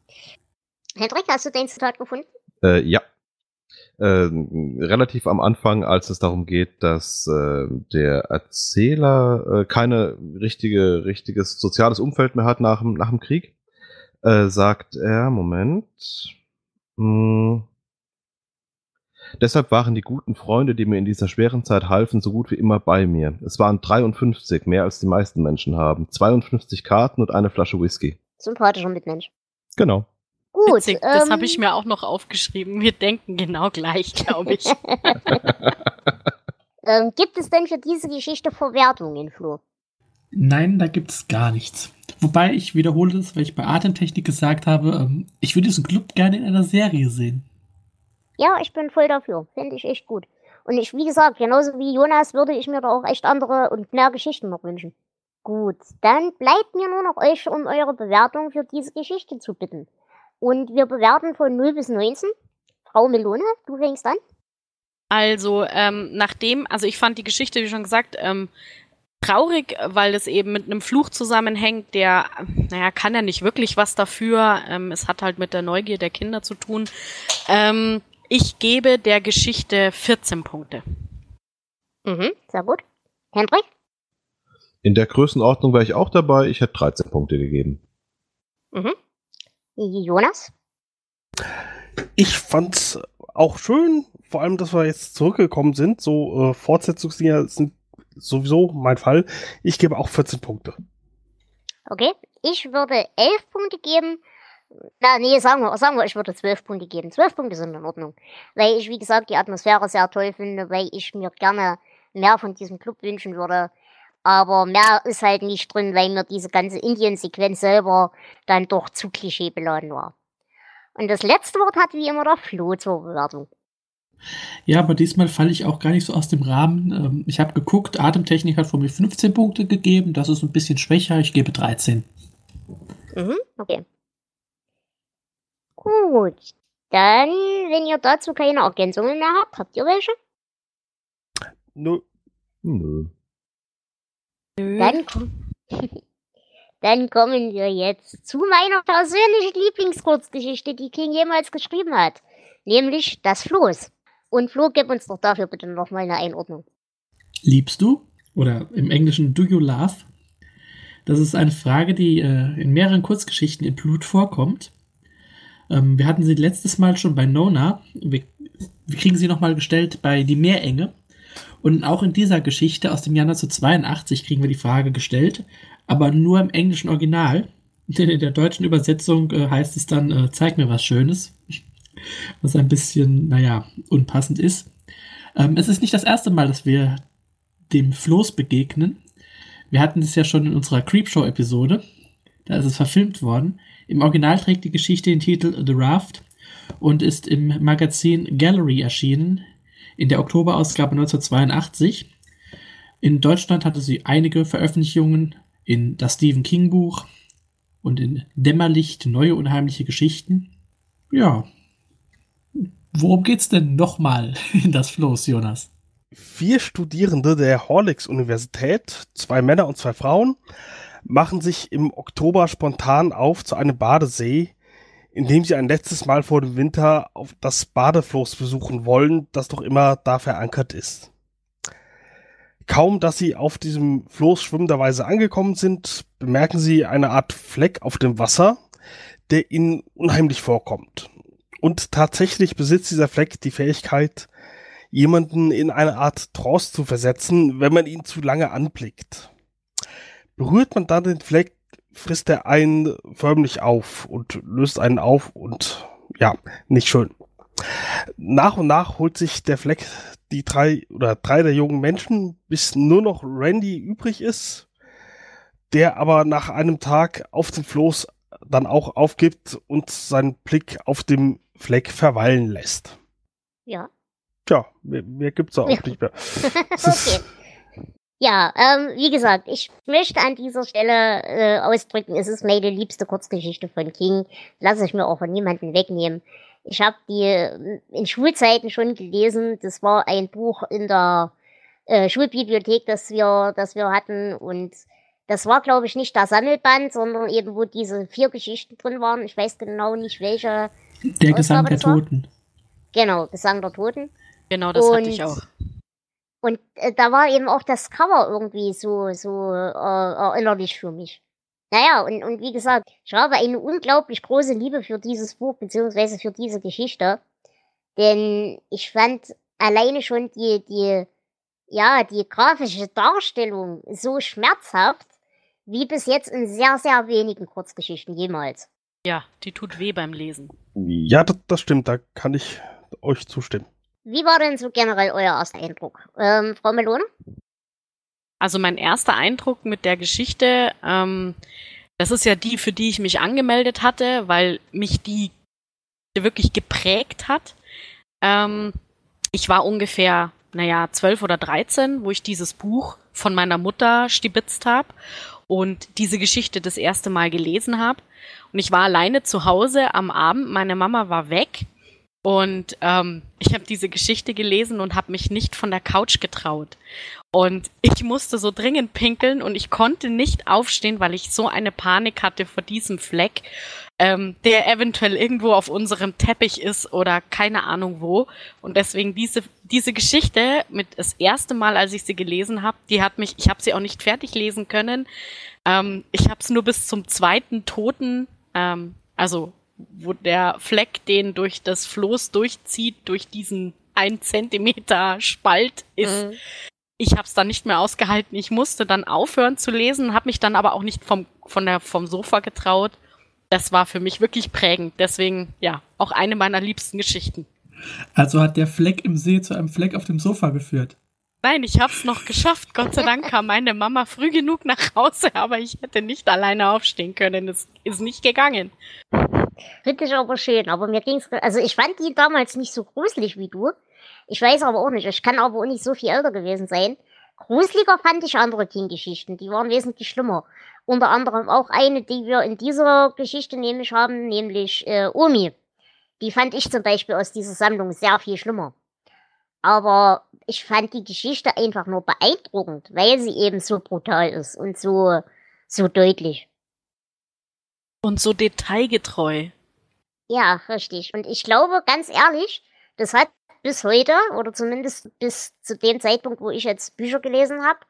Speaker 3: Hendrik, hast du dein Zitat gefunden?
Speaker 6: Äh, ja. Äh, relativ am Anfang, als es darum geht, dass äh, der Erzähler äh, keine richtige, richtiges soziales Umfeld mehr hat nach, dem- nach dem Krieg, äh, sagt er, Moment, mh, deshalb waren die guten Freunde, die mir in dieser schweren Zeit halfen, so gut wie immer bei mir. Es waren 53, mehr als die meisten Menschen haben. 52 Karten und eine Flasche Whisky.
Speaker 3: Sympathischer Mitmensch.
Speaker 6: Genau.
Speaker 3: Gut.
Speaker 5: Witzig, das
Speaker 3: ähm,
Speaker 5: habe ich mir auch noch aufgeschrieben. Wir denken genau gleich, glaube ich.
Speaker 3: ähm, gibt es denn für diese Geschichte Verwertungen, Flo?
Speaker 2: Nein, da gibt es gar nichts. Wobei ich wiederhole das, weil ich bei Atemtechnik gesagt habe, ähm, ich würde diesen Club gerne in einer Serie sehen.
Speaker 3: Ja, ich bin voll dafür. Finde ich echt gut. Und ich, wie gesagt, genauso wie Jonas würde ich mir da auch echt andere und mehr Geschichten noch wünschen. Gut, dann bleibt mir nur noch euch um eure Bewertung für diese Geschichte zu bitten. Und wir bewerten von 0 bis 19. Frau Melone, du fängst an.
Speaker 5: Also, ähm, nachdem, also ich fand die Geschichte, wie schon gesagt, ähm, traurig, weil es eben mit einem Fluch zusammenhängt, der, naja, kann ja nicht wirklich was dafür. Ähm, es hat halt mit der Neugier der Kinder zu tun. Ähm, ich gebe der Geschichte 14 Punkte.
Speaker 3: Mhm, sehr gut. Hendrik?
Speaker 6: In der Größenordnung wäre ich auch dabei. Ich hätte 13 Punkte gegeben.
Speaker 3: Mhm. Jonas?
Speaker 1: Ich fand's auch schön, vor allem, dass wir jetzt zurückgekommen sind. So äh, Fortsetzungsdinger sind sowieso mein Fall. Ich gebe auch 14 Punkte.
Speaker 3: Okay, ich würde 11 Punkte geben. Na, nee, sagen wir, sagen wir, ich würde 12 Punkte geben. 12 Punkte sind in Ordnung. Weil ich, wie gesagt, die Atmosphäre sehr toll finde, weil ich mir gerne mehr von diesem Club wünschen würde. Aber mehr ist halt nicht drin, weil mir diese ganze Indien-Sequenz selber dann doch zu klischeebeladen war. Und das letzte Wort hat wie immer der Flo zur Bewertung.
Speaker 2: Ja, aber diesmal falle ich auch gar nicht so aus dem Rahmen. Ähm, ich habe geguckt, Atemtechnik hat von mir 15 Punkte gegeben. Das ist ein bisschen schwächer. Ich gebe 13.
Speaker 3: Mhm, okay. Gut. Dann, wenn ihr dazu keine Ergänzungen mehr habt, habt ihr welche?
Speaker 1: Nö.
Speaker 6: Nö.
Speaker 3: Dann, komm Dann kommen wir jetzt zu meiner persönlichen Lieblingskurzgeschichte, die King jemals geschrieben hat. Nämlich Das Floß. Und Flo, gib uns doch dafür bitte nochmal eine Einordnung.
Speaker 2: Liebst du? Oder im Englischen Do you love? Das ist eine Frage, die äh, in mehreren Kurzgeschichten in Blut vorkommt. Ähm, wir hatten sie letztes Mal schon bei Nona. Wir, wir kriegen sie nochmal gestellt bei Die Meerenge. Und auch in dieser Geschichte aus dem Jahr 1982 kriegen wir die Frage gestellt, aber nur im englischen Original. Denn in der deutschen Übersetzung äh, heißt es dann, äh, zeig mir was Schönes. Was ein bisschen, naja, unpassend ist. Ähm, es ist nicht das erste Mal, dass wir dem Floß begegnen. Wir hatten es ja schon in unserer Creepshow-Episode. Da ist es verfilmt worden. Im Original trägt die Geschichte den Titel The Raft und ist im Magazin Gallery erschienen in der Oktoberausgabe 1982. In Deutschland hatte sie einige Veröffentlichungen in das Stephen King Buch und in Dämmerlicht neue unheimliche Geschichten. Ja. Worum geht's denn nochmal in das Floß, Jonas?
Speaker 1: Vier Studierende der Horlicks Universität, zwei Männer und zwei Frauen, machen sich im Oktober spontan auf zu einem Badesee, indem sie ein letztes Mal vor dem Winter auf das Badefloß besuchen wollen, das doch immer da verankert ist. Kaum, dass sie auf diesem Floß schwimmenderweise angekommen sind, bemerken sie eine Art Fleck auf dem Wasser, der ihnen unheimlich vorkommt. Und tatsächlich besitzt dieser Fleck die Fähigkeit, jemanden in eine Art Trance zu versetzen, wenn man ihn zu lange anblickt. Berührt man dann den Fleck, frisst er einen förmlich auf und löst einen auf und ja, nicht schön. Nach und nach holt sich der Fleck die drei oder drei der jungen Menschen, bis nur noch Randy übrig ist, der aber nach einem Tag auf dem Floß dann auch aufgibt und seinen Blick auf dem Fleck verweilen lässt.
Speaker 3: Ja.
Speaker 1: Tja, mehr, mehr gibt's auch
Speaker 3: Ja.
Speaker 1: nicht mehr.
Speaker 3: okay. Ja, ähm, wie gesagt, ich möchte an dieser Stelle äh, ausdrücken, es ist meine liebste Kurzgeschichte von King. Lasse ich mir auch von niemandem wegnehmen. Ich habe die äh, in Schulzeiten schon gelesen. Das war ein Buch in der äh, Schulbibliothek, das wir, das wir hatten. Und das war, glaube ich, nicht der Sammelband, sondern eben, wo diese vier Geschichten drin waren. Ich weiß genau nicht, welche.
Speaker 2: Der Gesang der
Speaker 3: war?
Speaker 2: Toten.
Speaker 3: Genau, Gesang der Toten.
Speaker 5: Genau, das hatte ich
Speaker 3: Und-
Speaker 5: auch.
Speaker 3: Und äh, da war eben auch das Cover irgendwie so, so äh, erinnerlich für mich. Naja, und, und wie gesagt, ich habe eine unglaublich große Liebe für dieses Buch, beziehungsweise für diese Geschichte. Denn ich fand alleine schon die, die, ja, die grafische Darstellung so schmerzhaft, wie bis jetzt in sehr, sehr wenigen Kurzgeschichten jemals.
Speaker 5: Ja, die tut weh beim Lesen.
Speaker 1: Ja, das, das stimmt, da kann ich euch zustimmen.
Speaker 3: Wie war denn so generell euer erster Eindruck? Ähm, Frau Melone?
Speaker 5: Also mein erster Eindruck mit der Geschichte, ähm, das ist ja die, für die ich mich angemeldet hatte, weil mich die wirklich geprägt hat. Ähm, ich war ungefähr, naja, zwölf oder dreizehn, wo ich dieses Buch von meiner Mutter stibitzt habe. und diese Geschichte das erste Mal gelesen habe. Und ich war alleine zu Hause am Abend, meine Mama war weg und ähm, ich habe diese Geschichte gelesen und habe mich nicht von der Couch getraut. Und ich musste so dringend pinkeln und ich konnte nicht aufstehen, weil ich so eine Panik hatte vor diesem Fleck, ähm, der eventuell irgendwo auf unserem Teppich ist oder keine Ahnung wo. Und deswegen diese, diese Geschichte mit das erste Mal, als ich sie gelesen habe, die hat mich, ich habe sie auch nicht fertig lesen können. Ähm, ich habe es nur bis zum zweiten Toten, ähm, also wo der Fleck den durch das Floß durchzieht, durch diesen ein Zentimeter Spalt ist. Mhm ich habe es dann nicht mehr ausgehalten. Ich musste dann aufhören zu lesen, habe mich dann aber auch nicht vom, von der, vom Sofa getraut. Das war für mich wirklich prägend. Deswegen, ja, auch eine meiner liebsten Geschichten.
Speaker 2: Also hat der Fleck im See zu einem Fleck auf dem Sofa geführt.
Speaker 5: Nein, ich hab's noch geschafft. Gott sei Dank kam meine Mama früh genug nach Hause, aber ich hätte nicht alleine aufstehen können. Es ist nicht gegangen.
Speaker 3: Finde ich aber schön. Aber mir ging's, also ich fand die damals nicht so gruselig wie du. Ich weiß aber auch nicht, ich kann aber auch nicht so viel älter gewesen sein. Gruseliger fand ich andere King-Geschichten, die waren wesentlich schlimmer. Unter anderem auch eine, die wir in dieser Geschichte nämlich haben, nämlich äh, Omi. Die fand ich zum Beispiel aus dieser Sammlung sehr viel schlimmer. Aber ich fand die Geschichte einfach nur beeindruckend, weil sie eben so brutal ist und so, so deutlich.
Speaker 5: Und so detailgetreu.
Speaker 3: Ja, richtig. Und ich glaube, ganz ehrlich, das hat bis heute, oder zumindest bis zu dem Zeitpunkt, wo ich jetzt Bücher gelesen habe,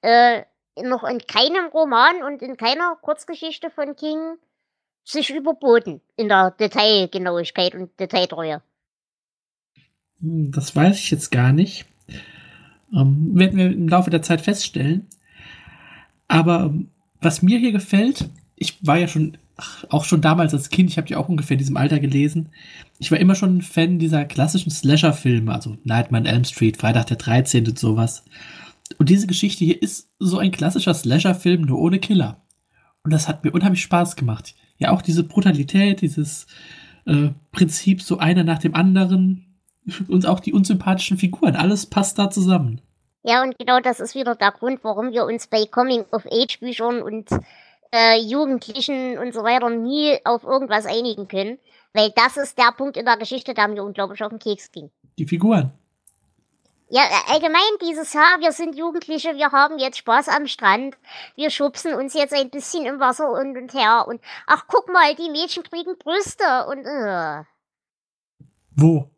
Speaker 3: äh, noch in keinem Roman und in keiner Kurzgeschichte von King sich überboten in der Detailgenauigkeit und Detailtreue.
Speaker 2: Hm, das weiß ich jetzt gar nicht. Ähm, werden wir im Laufe der Zeit feststellen. Aber ähm, was mir hier gefällt, ich war ja schon auch schon damals als Kind, ich habe die auch ungefähr in diesem Alter gelesen. Ich war immer schon ein Fan dieser klassischen Slasher-Filme, also Nightmare on Elm Street, Freitag der 13. und sowas. Und diese Geschichte hier ist so ein klassischer Slasher-Film, nur ohne Killer. Und das hat mir unheimlich Spaß gemacht. Ja, auch diese Brutalität, dieses äh, Prinzip, so einer nach dem anderen und auch die unsympathischen Figuren, alles passt da zusammen.
Speaker 3: Ja, und genau das ist wieder der Grund, warum wir uns bei Coming-of-Age-Büchern und äh, Jugendlichen und so weiter nie auf irgendwas einigen können. Weil das ist der Punkt in der Geschichte, der mir unglaublich auf den Keks ging.
Speaker 2: Die Figuren.
Speaker 3: Ja, äh, allgemein dieses Jahr, wir sind Jugendliche, wir haben jetzt Spaß am Strand, wir schubsen uns jetzt ein bisschen im Wasser und und her und ach guck mal, die Mädchen kriegen Brüste und äh.
Speaker 2: Wo?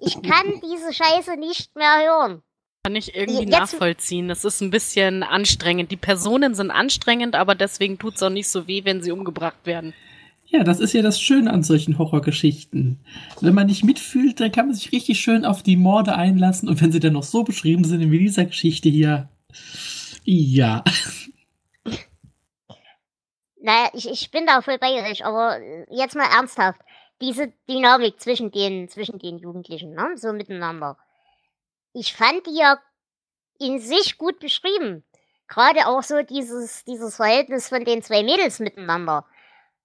Speaker 3: Ich kann diese Scheiße nicht mehr hören.
Speaker 5: Kann ich irgendwie Jetzt, nachvollziehen. Das ist ein bisschen anstrengend. Die Personen sind anstrengend, aber deswegen tut es auch nicht so weh, wenn sie umgebracht werden.
Speaker 2: Ja, das ist ja das Schöne an solchen Horrorgeschichten. Wenn man nicht mitfühlt, dann kann man sich richtig schön auf die Morde einlassen. Und wenn sie dann noch so beschrieben sind wie dieser Geschichte hier, ja.
Speaker 3: Naja, ich, ich bin da voll bei euch, aber jetzt mal ernsthaft. Diese Dynamik zwischen den, zwischen den Jugendlichen, ne? so miteinander ich fand die ja in sich gut beschrieben. Gerade auch so dieses, dieses Verhältnis von den zwei Mädels miteinander.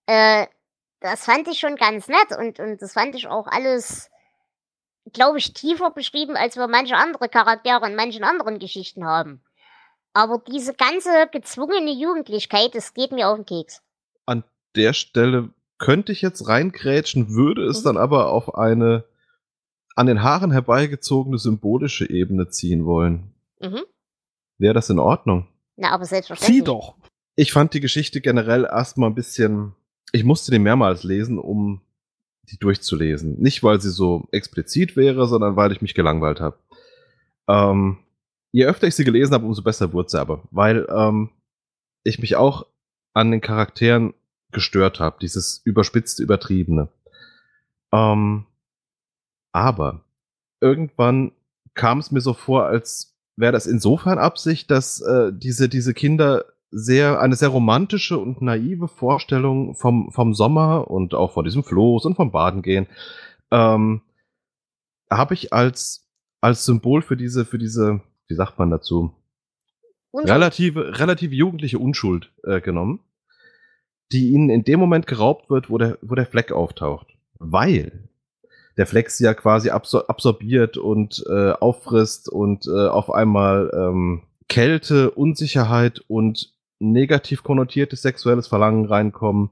Speaker 3: Äh, das fand ich schon ganz nett und, und das fand ich auch alles, glaube ich, tiefer beschrieben, als wir manche andere Charaktere in manchen anderen Geschichten haben. Aber diese ganze gezwungene Jugendlichkeit, das geht mir auf den Keks.
Speaker 6: An der Stelle könnte ich jetzt reingrätschen, würde es mhm. dann aber auf eine an den Haaren herbeigezogene symbolische Ebene ziehen wollen. Mhm. Wäre das in Ordnung?
Speaker 3: Na, aber selbstverständlich.
Speaker 1: Sieh doch.
Speaker 6: Ich fand die Geschichte generell erstmal ein bisschen. Ich musste die mehrmals lesen, um die durchzulesen. Nicht, weil sie so explizit wäre, sondern weil ich mich gelangweilt habe. Ähm, je öfter ich sie gelesen habe, umso besser wurde sie aber. Weil ähm, ich mich auch an den Charakteren gestört habe. Dieses überspitzte, übertriebene. Ähm, aber irgendwann kam es mir so vor, als wäre das insofern Absicht, dass äh, diese, diese Kinder sehr, eine sehr romantische und naive Vorstellung vom, vom Sommer und auch von diesem Floß und vom Baden gehen, ähm, habe ich als, als Symbol für diese, für diese, wie sagt man dazu? Relative, relative jugendliche Unschuld äh, genommen, die ihnen in dem Moment geraubt wird, wo der, wo der Fleck auftaucht. Weil der Flex ja quasi absor absorbiert und äh, auffrisst und äh, auf einmal ähm, Kälte, Unsicherheit und negativ konnotiertes sexuelles Verlangen reinkommen,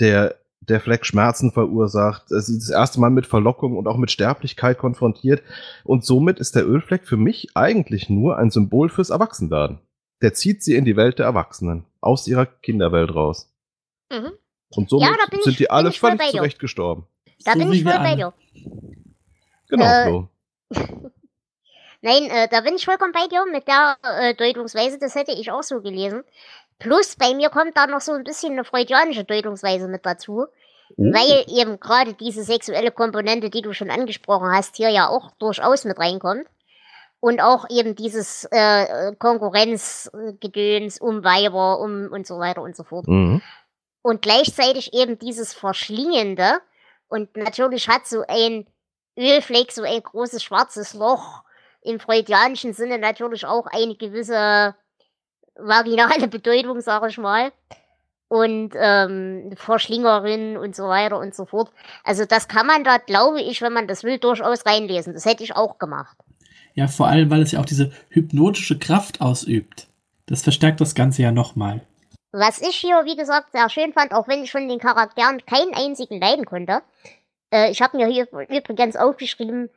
Speaker 6: der der Fleck Schmerzen verursacht. Sie das erste Mal mit Verlockung und auch mit Sterblichkeit konfrontiert. Und somit ist der Ölfleck für mich eigentlich nur ein Symbol fürs Erwachsenwerden. Der zieht sie in die Welt der Erwachsenen, aus ihrer Kinderwelt raus.
Speaker 3: Mhm.
Speaker 6: Und somit
Speaker 3: Ja, da bin
Speaker 6: sind
Speaker 3: ich-
Speaker 6: die alle völlig zurecht gestorben.
Speaker 3: Da
Speaker 2: So
Speaker 3: bin ich voll bei dir.
Speaker 6: Genau
Speaker 3: Äh,
Speaker 6: so.
Speaker 3: Nein, äh, da bin ich vollkommen bei dir mit der äh, Deutungsweise. Das hätte ich auch so gelesen. Plus bei mir kommt da noch so ein bisschen eine freudianische Deutungsweise mit dazu.
Speaker 6: Oh.
Speaker 3: Weil eben gerade diese sexuelle Komponente, die du schon angesprochen hast, hier ja auch durchaus mit reinkommt. Und auch eben dieses äh, Konkurrenzgedöns um Weiber um und so weiter und so fort.
Speaker 6: Mhm.
Speaker 3: Und gleichzeitig eben dieses Verschlingende. Und natürlich hat so ein Ölfleck, so ein großes schwarzes Loch im freudianischen Sinne natürlich auch eine gewisse vaginale Bedeutung, sage ich mal. Und ähm, Verschlingerin und so weiter und so fort. Also das kann man da, glaube ich, wenn man das will, durchaus reinlesen. Das hätte ich auch gemacht.
Speaker 2: Ja, vor allem, weil es ja auch diese hypnotische Kraft ausübt. Das verstärkt das Ganze ja nochmal.
Speaker 3: Was ich hier, wie gesagt, sehr schön fand, auch wenn ich von den Charakteren keinen einzigen leiden konnte. Äh, ich habe mir hier übrigens aufgeschrieben,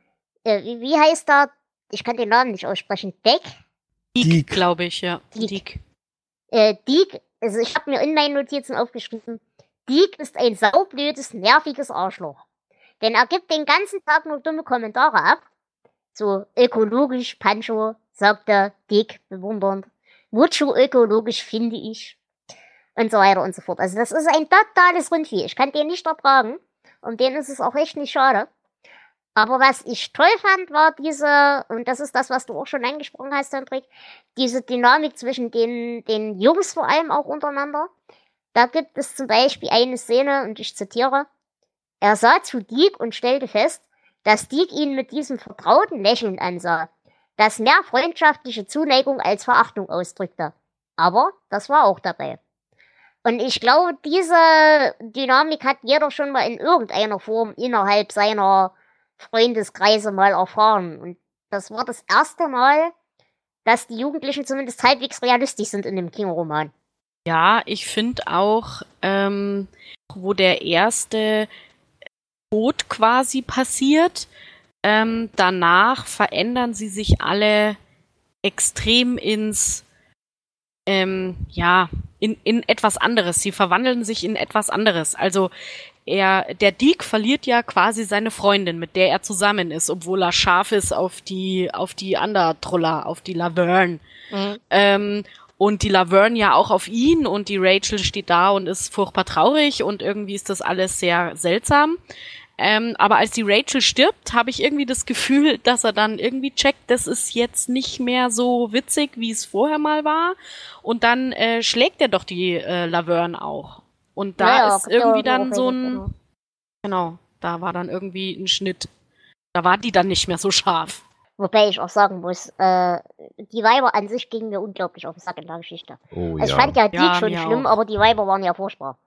Speaker 3: äh, wie, wie heißt der? Ich kann den Namen nicht aussprechen. Deck?
Speaker 5: Deke,
Speaker 1: Deke.
Speaker 5: glaube ich, ja.
Speaker 3: Deke.
Speaker 5: Deke.
Speaker 3: Äh, also ich habe mir in meinen Notizen aufgeschrieben, Deke ist ein saublödes, nerviges Arschloch. Denn er gibt den ganzen Tag nur dumme Kommentare ab. So ökologisch, Pancho, sagte Dick bewundernd. Mucho ökologisch finde ich. Und so weiter und so fort. Also das ist ein totales Rundvieh. Ich kann den nicht ertragen. Und den ist es auch echt nicht schade. Aber was ich toll fand, war diese, und das ist das, was du auch schon angesprochen hast, Hendrik, diese Dynamik zwischen den, den Jungs vor allem auch untereinander. Da gibt es zum Beispiel eine Szene, und ich zitiere, er sah zu Diek und stellte fest, dass Diek ihn mit diesem vertrauten Lächeln ansah, das mehr freundschaftliche Zuneigung als Verachtung ausdrückte. Aber das war auch dabei. Und ich glaube, diese Dynamik hat jeder schon mal in irgendeiner Form innerhalb seiner Freundeskreise mal erfahren. Und das war das erste Mal, dass die Jugendlichen zumindest halbwegs realistisch sind in dem King-Roman.
Speaker 5: Ja, ich finde auch, ähm, wo der erste Tod quasi passiert, ähm, danach verändern sie sich alle extrem ins, ähm, ja, in, in etwas anderes. Sie verwandeln sich in etwas anderes. Also er, der Deke verliert ja quasi seine Freundin, mit der er zusammen ist, obwohl er scharf ist auf die, auf die Andertroller, auf die Laverne. Ähm, und die Laverne ja auch auf ihn und die Rachel steht da und ist furchtbar traurig und irgendwie ist das alles sehr seltsam. Ähm, aber als die Rachel stirbt, habe ich irgendwie das Gefühl, dass er dann irgendwie checkt, das ist jetzt nicht mehr so witzig, wie es vorher mal war. Und dann äh, schlägt er doch die äh, Laverne auch. Und da
Speaker 3: Naja,
Speaker 5: ist
Speaker 3: ja
Speaker 5: irgendwie dann so ein,
Speaker 3: genau.
Speaker 5: genau, da war dann irgendwie ein Schnitt. Da war die dann nicht mehr so scharf.
Speaker 3: Wobei ich auch sagen muss, äh, die Weiber an sich gingen mir unglaublich auf den Sack in der Geschichte.
Speaker 6: Oh
Speaker 3: Also ich
Speaker 6: ja.
Speaker 3: fand ja die
Speaker 5: Ja,
Speaker 3: schon schlimm,
Speaker 5: auch.
Speaker 3: aber die Weiber waren ja furchtbar.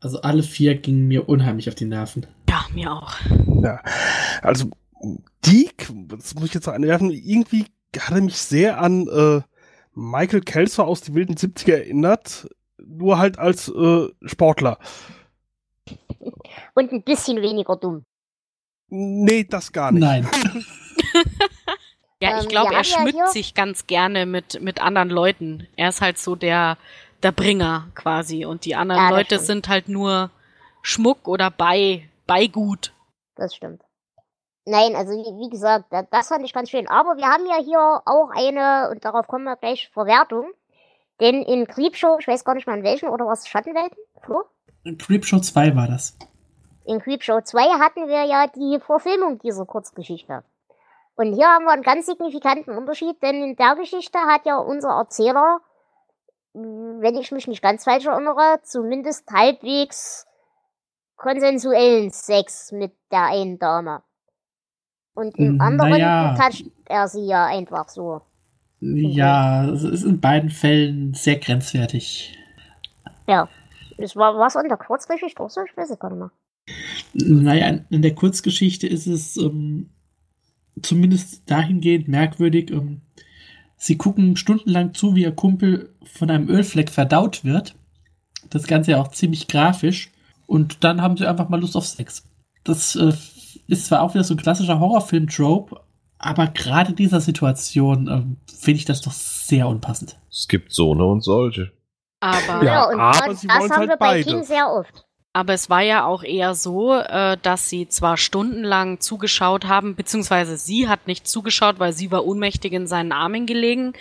Speaker 2: Also alle vier gingen mir unheimlich auf die Nerven.
Speaker 5: Ja, mir auch.
Speaker 1: Ja, also Deke, das muss ich jetzt noch einwerfen, irgendwie hat er mich sehr an äh, Michael Kelso aus die wilden 70er erinnert, nur halt als äh, Sportler.
Speaker 3: Und ein bisschen weniger dumm.
Speaker 1: Nee, das gar nicht.
Speaker 2: Nein.
Speaker 5: Ja, ich
Speaker 3: Ähm,
Speaker 5: glaube, er schmückt sich ganz gerne mit, mit anderen Leuten. Er ist halt so der, der Bringer quasi. Und die anderen
Speaker 3: Ja,
Speaker 5: Leute
Speaker 3: stimmt.
Speaker 5: sind halt nur Schmuck oder bei, Beigut.
Speaker 3: Das stimmt. Nein, also wie, wie gesagt, da- das fand ich ganz schön. Aber wir haben ja hier auch eine, und darauf kommen wir gleich, Verwertung. Denn in Creepshow, ich weiß gar nicht mal in welchen, oder was, Schattenwelten? Flo?
Speaker 2: Creepshow 2 war das.
Speaker 3: In Creepshow 2 hatten wir ja die Verfilmung dieser Kurzgeschichte. Und hier haben wir einen ganz signifikanten Unterschied, denn in der Geschichte hat ja unser Erzähler, wenn ich mich nicht ganz falsch erinnere, zumindest halbwegs konsensuellen Sex mit der einen Dame. Und im anderen
Speaker 2: naja.
Speaker 3: toucht er sie ja einfach so.
Speaker 2: Ja, es ist in beiden Fällen sehr grenzwertig.
Speaker 3: Ja. Das war was in der Kurzgeschichte auch so? Ich weiß es gar nicht mehr.
Speaker 2: Naja, in der Kurzgeschichte ist es ähm, zumindest dahingehend merkwürdig. Ähm, Sie gucken stundenlang zu, wie ihr Kumpel von einem Ölfleck verdaut wird. Das Ganze ja auch ziemlich grafisch. Und dann haben sie einfach mal Lust auf Sex. Das äh, ist zwar auch wieder so ein klassischer Horrorfilm-Trope, aber gerade dieser Situation äh, finde ich das doch sehr unpassend.
Speaker 6: Es gibt so eine und solche.
Speaker 5: Aber,
Speaker 1: Ja,
Speaker 3: und
Speaker 1: aber
Speaker 3: das, haben
Speaker 1: halt
Speaker 3: wir bei
Speaker 1: beide.
Speaker 3: King sehr oft.
Speaker 5: aber es war ja auch eher so, äh, dass sie zwar stundenlang zugeschaut haben, beziehungsweise sie hat nicht zugeschaut, weil sie war ohnmächtig in seinen Armen gelegen,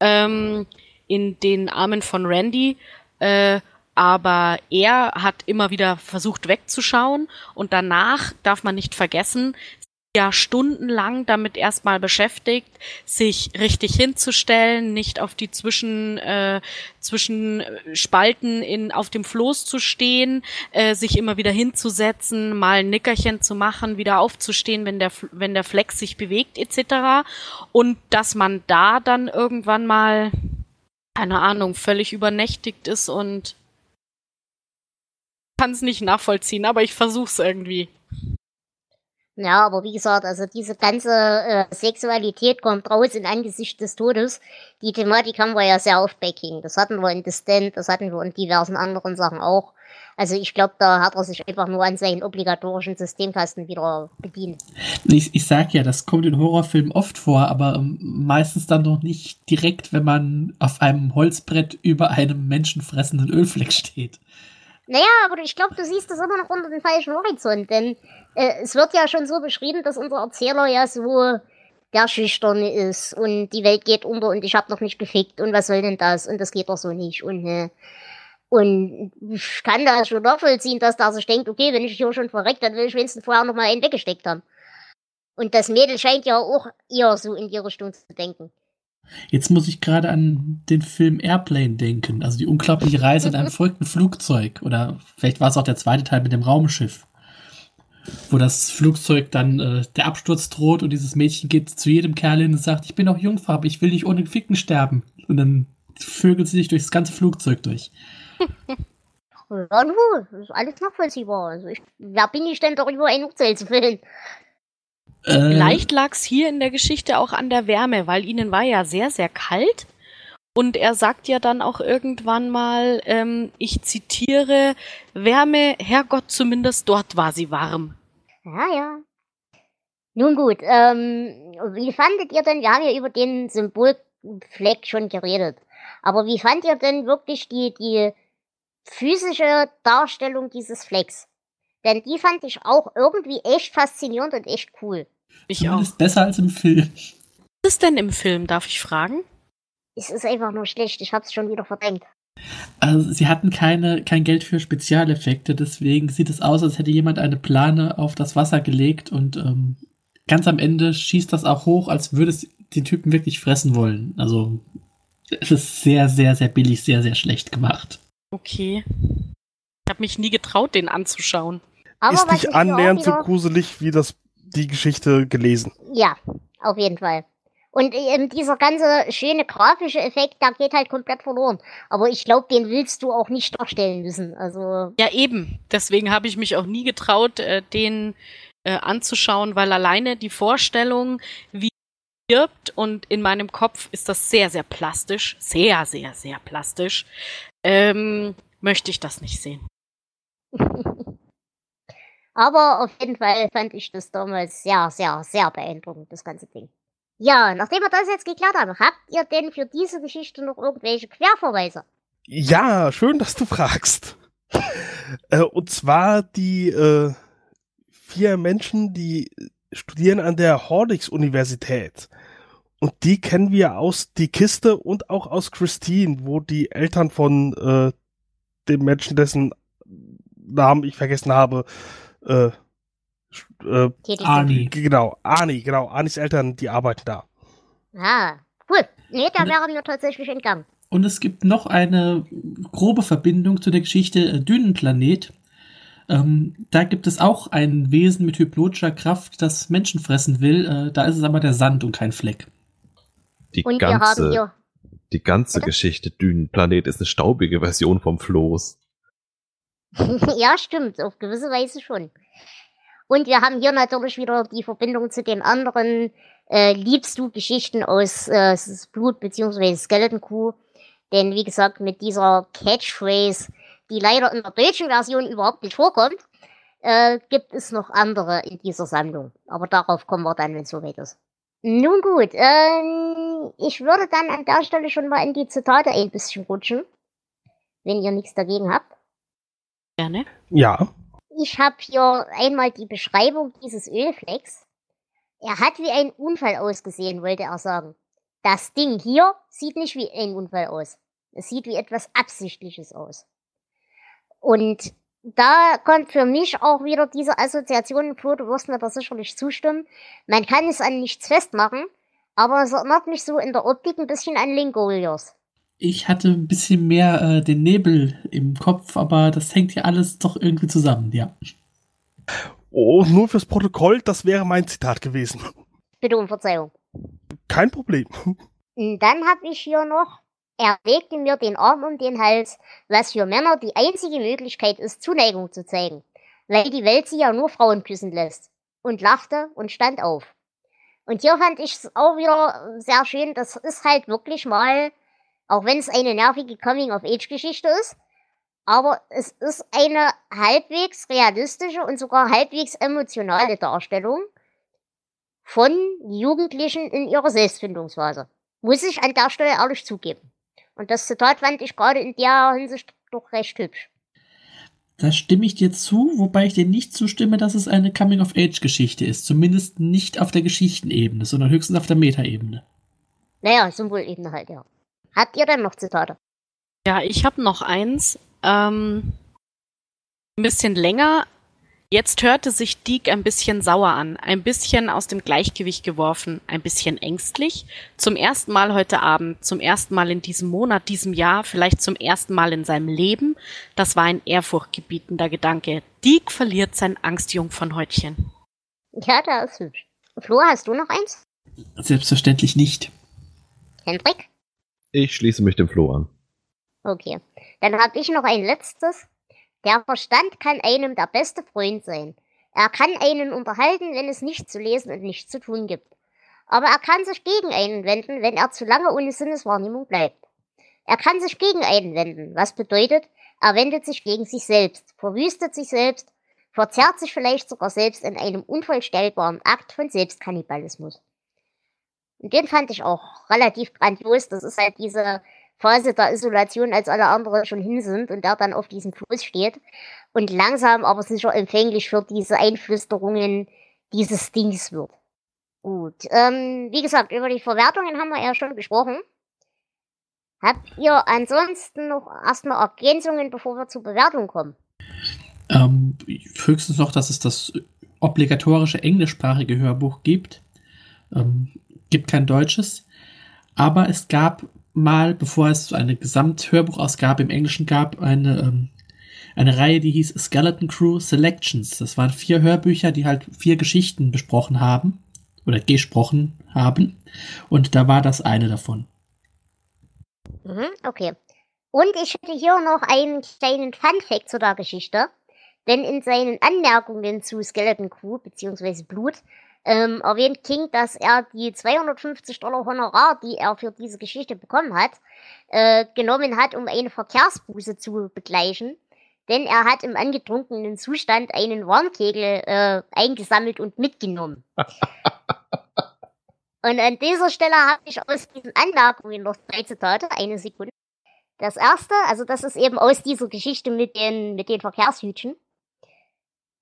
Speaker 5: ähm, in den Armen von Randy. Äh, aber er hat immer wieder versucht wegzuschauen und danach darf man nicht vergessen, ja stundenlang damit erstmal beschäftigt, sich richtig hinzustellen, nicht auf die Zwischen, äh, Zwischenspalten in, auf dem Floß zu stehen, äh, sich immer wieder hinzusetzen, mal ein Nickerchen zu machen, wieder aufzustehen, wenn der, wenn der Flex sich bewegt etc. Und dass man da dann irgendwann mal, keine Ahnung, völlig übernächtigt ist und kann es nicht nachvollziehen, aber ich versuch's irgendwie.
Speaker 3: Ja, aber wie gesagt, also diese ganze äh, Sexualität kommt raus in Angesicht des Todes. Die Thematik haben wir ja sehr oft bei King. Das hatten wir in The Stand, das hatten wir in diversen anderen Sachen auch. Also ich glaube, da hat er sich einfach nur an seinen obligatorischen Systemkasten wieder bedient.
Speaker 2: Ich, ich sag ja, das kommt in Horrorfilmen oft vor, aber ähm, meistens dann noch nicht direkt, wenn man auf einem Holzbrett über einem menschenfressenden Ölfleck steht.
Speaker 3: Naja, aber ich glaube, du siehst das immer noch unter dem falschen Horizont, denn äh, es wird ja schon so beschrieben, dass unser Erzähler ja so der Schüchterne ist und die Welt geht unter und ich hab noch nicht gefickt und was soll denn das und das geht doch so nicht und äh, und ich kann da schon nachvollziehen, dass der sich denkt, okay, wenn ich hier schon verreckt, dann will ich wenigstens vorher noch mal einen weggesteckt haben. Und das Mädel scheint ja auch eher so in die Richtung zu denken.
Speaker 2: Jetzt muss ich gerade an den Film Airplane denken, also die unglaubliche Reise in einem verrückten Flugzeug. Oder vielleicht war es auch der zweite Teil mit dem Raumschiff. Wo das Flugzeug dann äh, der Absturz droht und dieses Mädchen geht zu jedem Kerl hin und sagt, ich bin auch Jungfrau, aber ich will nicht ohne Ficken sterben. Und dann vögelt sie sich durch das ganze Flugzeug durch.
Speaker 3: Ja, nu, das ist alles nachvollziehbar. Also ich, wer bin ich denn darüber ein Urteil zu fällen?
Speaker 2: Äh,
Speaker 5: Vielleicht lag's hier in der Geschichte auch an der Wärme, weil ihnen war ja sehr, sehr kalt. Und er sagt ja dann auch irgendwann mal, ähm, ich zitiere, Wärme, Herrgott, zumindest dort war sie warm.
Speaker 3: Ja, ja. Nun gut, ähm, wie fandet ihr denn, wir haben ja über den Symbolfleck schon geredet, aber wie fand ihr denn wirklich die, die physische Darstellung dieses Flecks? Denn die fand ich auch irgendwie echt faszinierend und echt cool.
Speaker 5: Ich auch.
Speaker 2: Zumindest besser als im Film.
Speaker 5: Was ist denn im Film, darf ich fragen?
Speaker 3: Es ist einfach nur schlecht, ich hab's schon wieder verdrängt.
Speaker 2: Also sie hatten keine, kein Geld für Spezialeffekte, deswegen sieht es aus, als hätte jemand eine Plane auf das Wasser gelegt und ähm, ganz am Ende schießt das auch hoch, als würde es den Typen wirklich fressen wollen. Also es ist sehr, sehr, sehr billig, sehr, sehr schlecht gemacht.
Speaker 5: Okay. Ich habe mich nie getraut, den anzuschauen.
Speaker 3: Aber
Speaker 1: ist nicht
Speaker 3: auch
Speaker 1: annähernd so gruselig wie das die Geschichte gelesen.
Speaker 3: Ja, auf jeden Fall. Und ähm, dieser ganze schöne grafische Effekt, der geht halt komplett verloren. Aber ich glaube, den willst du auch nicht darstellen müssen. Also,
Speaker 5: Ja, eben. Deswegen habe ich mich auch nie getraut, äh, den äh, anzuschauen, weil alleine die Vorstellung, wie er stirbt und in meinem Kopf ist das sehr, sehr plastisch, sehr, sehr, sehr plastisch, ähm, möchte ich das nicht sehen.
Speaker 3: aber auf jeden Fall fand ich das damals sehr, sehr, sehr beeindruckend, das ganze Ding. Ja, nachdem wir das jetzt geklärt haben, habt ihr denn für diese Geschichte noch irgendwelche Querverweise?
Speaker 1: Ja, schön, dass du fragst. äh, und zwar die äh, vier Menschen, die studieren an der Hordix-Universität. Und die kennen wir aus Die Kiste und auch aus Christine, wo die Eltern von äh, dem Menschen, dessen Namen ich vergessen habe, äh, äh,
Speaker 2: Arnie.
Speaker 1: genau, Arnie, genau, Arnis Eltern, die arbeiten da.
Speaker 3: Ah, cool. Nee,
Speaker 2: Ne-
Speaker 3: wäre mir tatsächlich entgangen.
Speaker 2: Und es gibt noch eine grobe Verbindung zu der Geschichte äh, Dünenplanet. Ähm, da gibt es auch ein Wesen mit hypnotischer Kraft, das Menschen fressen will. Äh, da ist es aber der Sand und kein Fleck.
Speaker 6: Die
Speaker 3: Und wir haben
Speaker 6: ganze,
Speaker 3: hier.
Speaker 6: die ganze
Speaker 3: Bitte?
Speaker 6: Geschichte Dünenplanet ist eine staubige Version vom Floß.
Speaker 3: ja, stimmt, auf gewisse Weise schon. Und wir haben hier natürlich wieder die Verbindung zu den anderen äh, liebst du Geschichten aus äh, Blut bzw. Skeleton Crew. Denn wie gesagt, mit dieser Catchphrase, die leider in der deutschen Version überhaupt nicht vorkommt, äh, gibt es noch andere in dieser Sammlung. Aber darauf kommen wir dann, wenn es soweit ist. Nun gut, ähm, ich würde dann an der Stelle schon mal in die Zitate ein bisschen rutschen, wenn ihr nichts dagegen habt.
Speaker 5: Gerne.
Speaker 1: Ja.
Speaker 3: Ich habe hier einmal die Beschreibung dieses Ölflecks. Er hat wie ein Unfall ausgesehen, wollte er sagen. Das Ding hier sieht nicht wie ein Unfall aus. Es sieht wie etwas Absichtliches aus. Und da kommt für mich auch wieder diese Assoziation vor, du wirst mir da sicherlich zustimmen. Man kann es an nichts festmachen, aber es erinnert mich so in der Optik ein bisschen an Lingolios.
Speaker 2: Ich hatte ein bisschen mehr äh, den Nebel im Kopf, aber das hängt ja alles doch irgendwie zusammen, ja.
Speaker 1: Oh, nur fürs Protokoll, das wäre mein Zitat gewesen.
Speaker 3: Bitte um Verzeihung.
Speaker 1: Kein Problem.
Speaker 3: Und dann habe ich hier noch, er legte mir den Arm um den Hals, was für Männer die einzige Möglichkeit ist, Zuneigung zu zeigen, weil die Welt sie ja nur Frauen küssen lässt. Und lachte und stand auf. Und hier fand ich es auch wieder sehr schön, das ist halt wirklich mal, auch wenn es eine nervige Coming-of-Age-Geschichte ist, aber es ist eine halbwegs realistische und sogar halbwegs emotionale Darstellung von Jugendlichen in ihrer Selbstfindungsphase. Muss ich an der Stelle ehrlich zugeben. Und das Zitat fand ich gerade in der Hinsicht doch recht hübsch.
Speaker 2: Da stimme ich dir zu, wobei ich dir nicht zustimme, dass es eine Coming-of-Age-Geschichte ist. Zumindest nicht auf der Geschichtenebene, sondern höchstens auf der Metaebene.
Speaker 3: Naja, Symbolebene halt, ja. Habt ihr denn noch Zitate?
Speaker 5: Ja, ich habe noch eins. Ähm, ein bisschen länger. Jetzt hörte sich Deke ein bisschen sauer an, ein bisschen aus dem Gleichgewicht geworfen, ein bisschen ängstlich. Zum ersten Mal heute Abend, zum ersten Mal in diesem Monat, diesem Jahr, vielleicht zum ersten Mal in seinem Leben. Das war ein ehrfurchtgebietender Gedanke. Deke verliert sein Angstjungfernhäutchen.
Speaker 3: Ja, da ist hübsch. Flo, hast du noch eins?
Speaker 2: Selbstverständlich nicht.
Speaker 3: Hendrik?
Speaker 6: Ich schließe mich dem Flo an.
Speaker 3: Okay. Dann habe ich noch ein letztes. Der Verstand kann einem der beste Freund sein. Er kann einen unterhalten, wenn es nichts zu lesen und nichts zu tun gibt. Aber er kann sich gegen einen wenden, wenn er zu lange ohne Sinneswahrnehmung bleibt. Er kann sich gegen einen wenden, was bedeutet, er wendet sich gegen sich selbst, verwüstet sich selbst, verzerrt sich vielleicht sogar selbst in einem unvollstellbaren Akt von Selbstkannibalismus. Und den fand ich auch relativ grandios. Das ist halt diese Phase der Isolation, als alle anderen schon hin sind und er dann auf diesem Floß steht und langsam aber sicher empfänglich für diese Einflüsterungen dieses Dings wird. Gut, ähm, wie gesagt, über die Verwertungen haben wir ja schon gesprochen. Habt ihr ansonsten noch erstmal Ergänzungen, bevor wir zur Bewertung kommen?
Speaker 2: Ähm, höchstens noch, dass es das obligatorische englischsprachige Hörbuch gibt. Ähm, gibt kein deutsches. Aber es gab mal, bevor es eine Gesamthörbuchausgabe im Englischen gab, eine, ähm, eine Reihe, die hieß Skeleton Crew Selections. Das waren vier Hörbücher, die halt vier Geschichten besprochen haben oder gesprochen haben. Und da war das eine davon.
Speaker 3: Mhm, okay. Und ich hätte hier noch einen kleinen Fun-Fact zu der Geschichte. Denn in seinen Anmerkungen zu Skeleton Crew bzw. Blut ähm, erwähnt King, dass er die 250 Dollar Honorar, die er für diese Geschichte bekommen hat, äh, genommen hat, um eine Verkehrsbuße zu begleichen. Denn er hat im angetrunkenen Zustand einen Warnkegel äh, eingesammelt und mitgenommen. und an dieser Stelle habe ich aus diesen Anmerkungen noch drei Zitate. Eine Sekunde. Das erste, also das ist eben aus dieser Geschichte mit den, mit den Verkehrshütchen.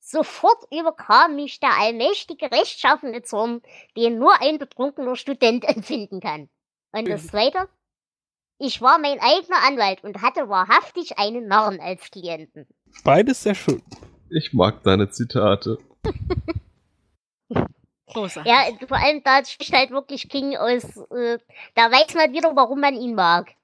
Speaker 3: Sofort überkam mich der allmächtige rechtschaffene Zorn, den nur ein betrunkener Student empfinden kann. Und das zweite? Ich war mein eigener Anwalt und hatte wahrhaftig einen Narren als Klienten.
Speaker 1: Beides sehr schön.
Speaker 6: Ich mag deine Zitate.
Speaker 5: Großartig.
Speaker 3: Ja, vor allem da spricht halt wirklich King aus, äh, da weiß man wieder, warum man ihn mag.